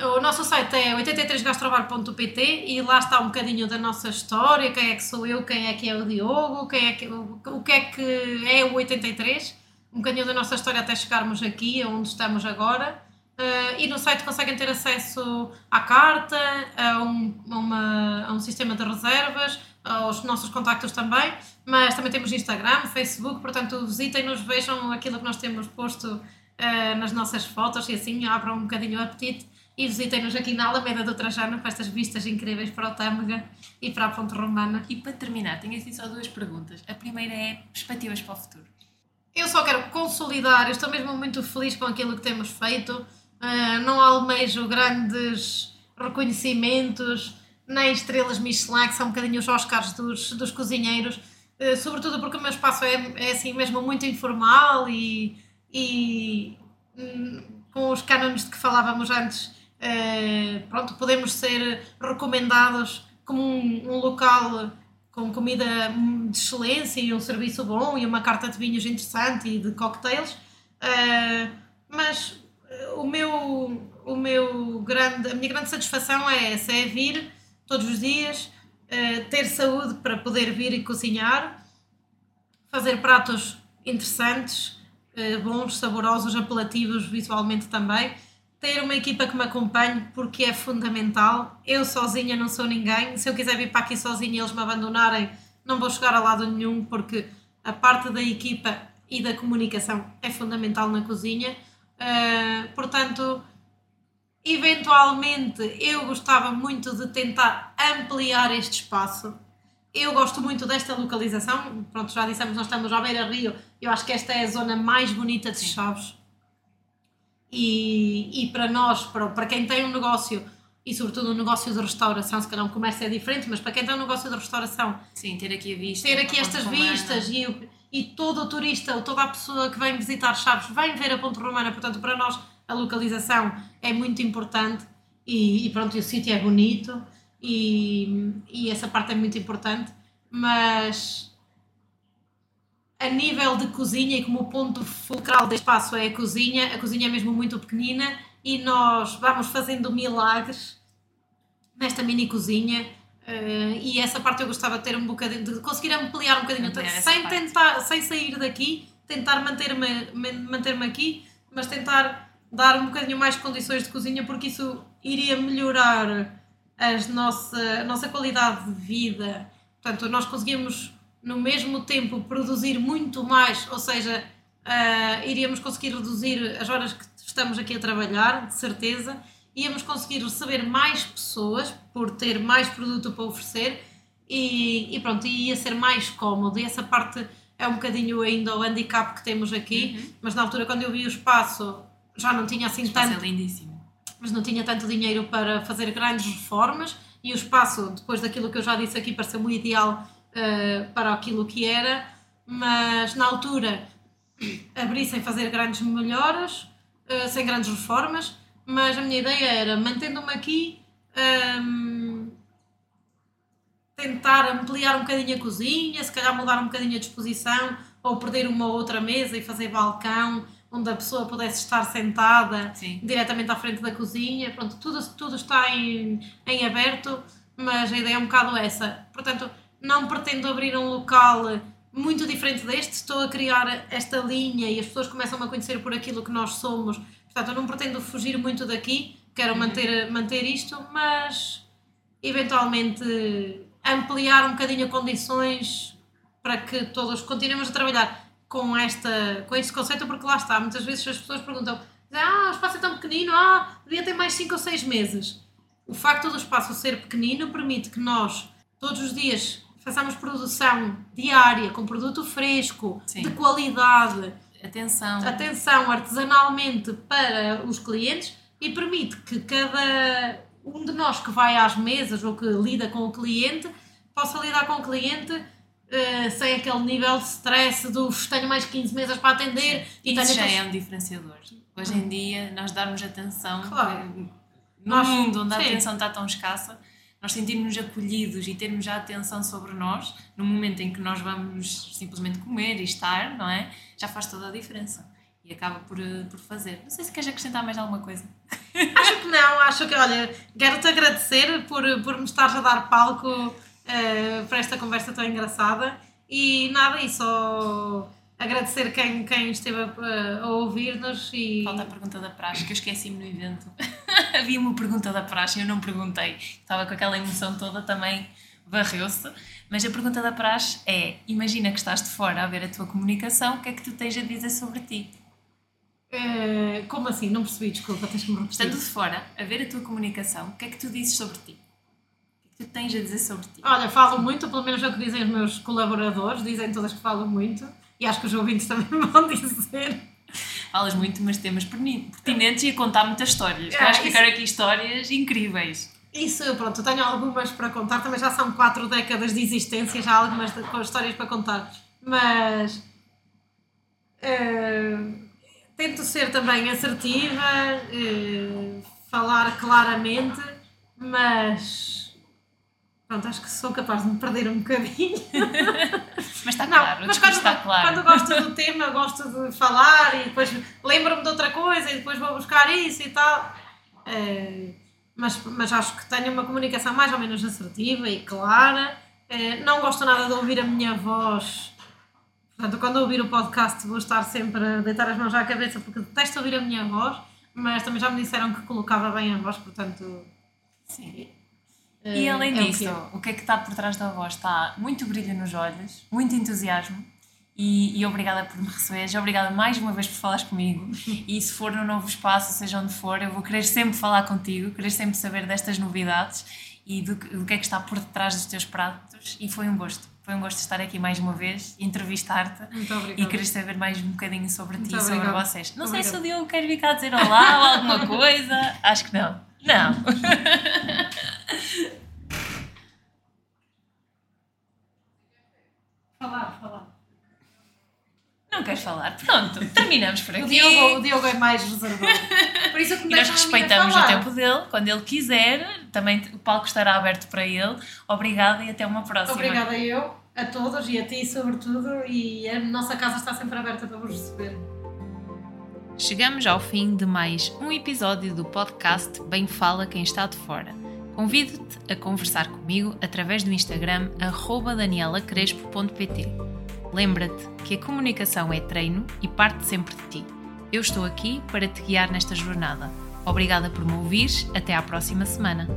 O nosso site é 83gastrobar.pt e lá está um bocadinho da nossa história, quem é que sou eu, quem é que é o Diogo, quem é que, o, o que é que é o 83 um bocadinho da nossa história até chegarmos aqui, onde estamos agora. Uh, e no site conseguem ter acesso à carta, a um, uma, a um sistema de reservas, aos nossos contactos também, mas também temos Instagram, Facebook, portanto visitem-nos, vejam aquilo que nós temos posto uh, nas nossas fotos e assim abram um bocadinho o apetite e visitem-nos aqui na Alameda do Trajano com estas vistas incríveis para o Tâmega e para a Ponte Romana. E para terminar, tenho aqui só duas perguntas. A primeira é perspectivas para o futuro. Eu só quero consolidar, estou mesmo muito feliz com aquilo que temos feito. Uh, não almejo grandes reconhecimentos, nem estrelas Michelin, que são um bocadinho os Oscars dos, dos cozinheiros, uh, sobretudo porque o meu espaço é, é assim mesmo muito informal e, e um, com os cânones de que falávamos antes, uh, pronto, podemos ser recomendados como um, um local com comida de excelência e um serviço bom e uma carta de vinhos interessante e de cocktails, uh, mas eh, o meu, o meu grande, a minha grande satisfação é essa, é vir todos os dias, uh, ter saúde para poder vir e cozinhar, fazer pratos interessantes, uh, bons, saborosos, apelativos visualmente também, ter uma equipa que me acompanhe porque é fundamental. Eu sozinha não sou ninguém. Se eu quiser vir para aqui sozinha e eles me abandonarem, não vou chegar a lado nenhum porque a parte da equipa e da comunicação é fundamental na cozinha. Uh, portanto, eventualmente eu gostava muito de tentar ampliar este espaço. Eu gosto muito desta localização. Pronto, já dissemos, nós estamos à beira rio. Eu acho que esta é a zona mais bonita de Chaves e, e para nós, para, para quem tem um negócio e sobretudo um negócio de restauração, se calhar um comércio é diferente, mas para quem tem um negócio de restauração, sim, ter aqui a vista, ter aqui estas vistas e, e todo o turista toda a pessoa que vem visitar Chaves vem ver a Ponte Romana, portanto, para nós a localização é muito importante e, e pronto, o sítio é bonito e, e essa parte é muito importante, mas a nível de cozinha e como o ponto fulcral do espaço é a cozinha, a cozinha é mesmo muito pequenina e nós vamos fazendo milagres nesta mini cozinha. Uh, e essa parte eu gostava de ter um bocadinho, de conseguir ampliar um bocadinho, Ampliar sem parte. tentar, sem sair daqui, tentar manter-me manter aqui, mas tentar dar um bocadinho mais condições de cozinha, porque isso iria melhorar as nossa, a nossa qualidade de vida. Portanto, nós conseguimos no mesmo tempo produzir muito mais, ou seja, ah, iríamos conseguir reduzir as horas que estamos aqui a trabalhar, de certeza, íamos conseguir receber mais pessoas por ter mais produto para oferecer e, e pronto, ia ser mais cómodo. E essa parte é um bocadinho ainda o handicap que temos aqui, mas na altura, quando eu vi o espaço, já não tinha assim vai tanto ser lindíssimo. mas não tinha tanto dinheiro para fazer grandes reformas e o espaço, depois daquilo que eu já disse aqui, pareceu-me ideal eh, para aquilo que era, mas na altura abri sem fazer grandes melhoras, eh, sem grandes reformas, mas a minha ideia era, mantendo-me aqui, ehm, tentar ampliar um bocadinho a cozinha, se calhar mudar um bocadinho a disposição, ou perder uma ou outra mesa e fazer balcão, onde a pessoa pudesse estar sentada Sim. diretamente à frente da cozinha. Pronto, tudo, tudo está em, em aberto, mas a ideia é um bocado essa. Portanto, não pretendo abrir um local muito diferente deste, estou a criar esta linha e as pessoas começam a conhecer por aquilo que nós somos. Portanto, eu não pretendo fugir muito daqui, quero manter, manter isto, mas eventualmente ampliar um bocadinho condições para que todos continuemos a trabalhar com, esta, com este conceito, porque lá está, muitas vezes as pessoas perguntam ah, o espaço é tão pequenino, ah, devia ter mais 5 ou 6 meses. O facto do espaço ser pequenino permite que nós, todos os dias, façamos produção diária, com produto fresco, Sim. de qualidade, Atenção. atenção artesanalmente para os clientes e permite que cada um de nós que vai às mesas ou que lida com o cliente possa lidar com o cliente eh, sem aquele nível de stress do tenho mais 15 mesas para atender e Isso já é um diferenciador. Hoje em dia, nós darmos atenção, Claro. no Nós- mundo onde a sim. atenção está tão escassa, nós sentirmos acolhidos e termos já atenção sobre nós, no momento em que nós vamos simplesmente comer e estar, não é? Já faz toda a diferença. E acaba por, eh, por fazer. Não sei se queres acrescentar mais alguma coisa. Acho que não, acho que, olha, quero-te agradecer por, por me estares a dar palco eh, para esta conversa tão engraçada e nada, e só agradecer quem, quem esteve a, a ouvir-nos e Falta a pergunta da praxe, que eu esqueci-me no evento. (laughs) (laughs) Havia uma pergunta da praxe e eu não perguntei. Estava com aquela emoção toda também, varreu-se. Mas a pergunta da praxe é: imagina que estás de fora a ver a tua comunicação, o que é que tu tens a dizer sobre ti? Eh, como assim? Não percebi, desculpa, tens que me repetir. Estando de fora a ver a tua comunicação, o que é que tu dizes sobre ti? O que é que tu tens a dizer sobre ti? Olha, falo muito, pelo menos é o que dizem os meus colaboradores, dizem todas que falo muito e acho que os ouvintes (laughs) também vão dizer. Falas muito, mas temas pertinentes e a contar muitas histórias. Eu acho que ficaram aqui histórias incríveis. Isso, pronto, eu tenho algumas para contar, também já são quatro décadas de existência, já há algumas com histórias para contar, mas eh, tento ser também assertiva, eh, falar claramente, mas pronto, acho que sou capaz de me perder um bocadinho. (laughs) Mas está Não, claro, mas quando, está claro. quando gosto do tema, gosto de falar e depois lembro-me de outra coisa e depois vou buscar isso e tal. Eh, mas, mas acho que tenho uma comunicação mais ou menos assertiva e clara. Eh, não gosto nada de ouvir a minha voz. Portanto, quando ouvir o podcast, vou estar sempre a deitar as mãos à cabeça porque detesto ouvir a minha voz. Mas também já me disseram que colocava bem a voz, portanto. Sim. Eh, E além é o disso, é. o que é que está por trás da voz? Está muito brilho nos olhos, muito entusiasmo e, e obrigada por me receberes, obrigada mais uma vez por falares comigo e se for no novo espaço, seja onde for, eu vou querer sempre falar contigo, querer sempre saber destas novidades e do, que- do que é que está por detrás dos teus pratos e foi um gosto. Foi um gosto estar aqui mais uma vez, entrevistar-te e querer saber mais um bocadinho sobre ti e sobre vocês. Não sei se o. Diogo quer vir cá dizer olá ou alguma (laughs) coisa. Acho que não. Não. (laughs) Falar, falar. Não queres falar? Pronto, terminamos por aqui. O Diogo, o Diogo é mais reservado. Por isso que me E nós respeitamos o tempo dele, quando ele quiser, também o palco estará aberto para ele. Obrigada e até uma próxima. Obrigada eu. a todos e a ti, sobretudo, e a nossa casa está sempre aberta para vos receber. Chegamos ao fim de mais um episódio do podcast Bem Fala Quem Está de Fora. Convido-te a conversar comigo através do Instagram danielacrespo.pt. Lembra-te que a comunicação é treino e parte sempre de ti. Eu estou aqui para te guiar nesta jornada. Obrigada por me ouvires. Até à próxima semana.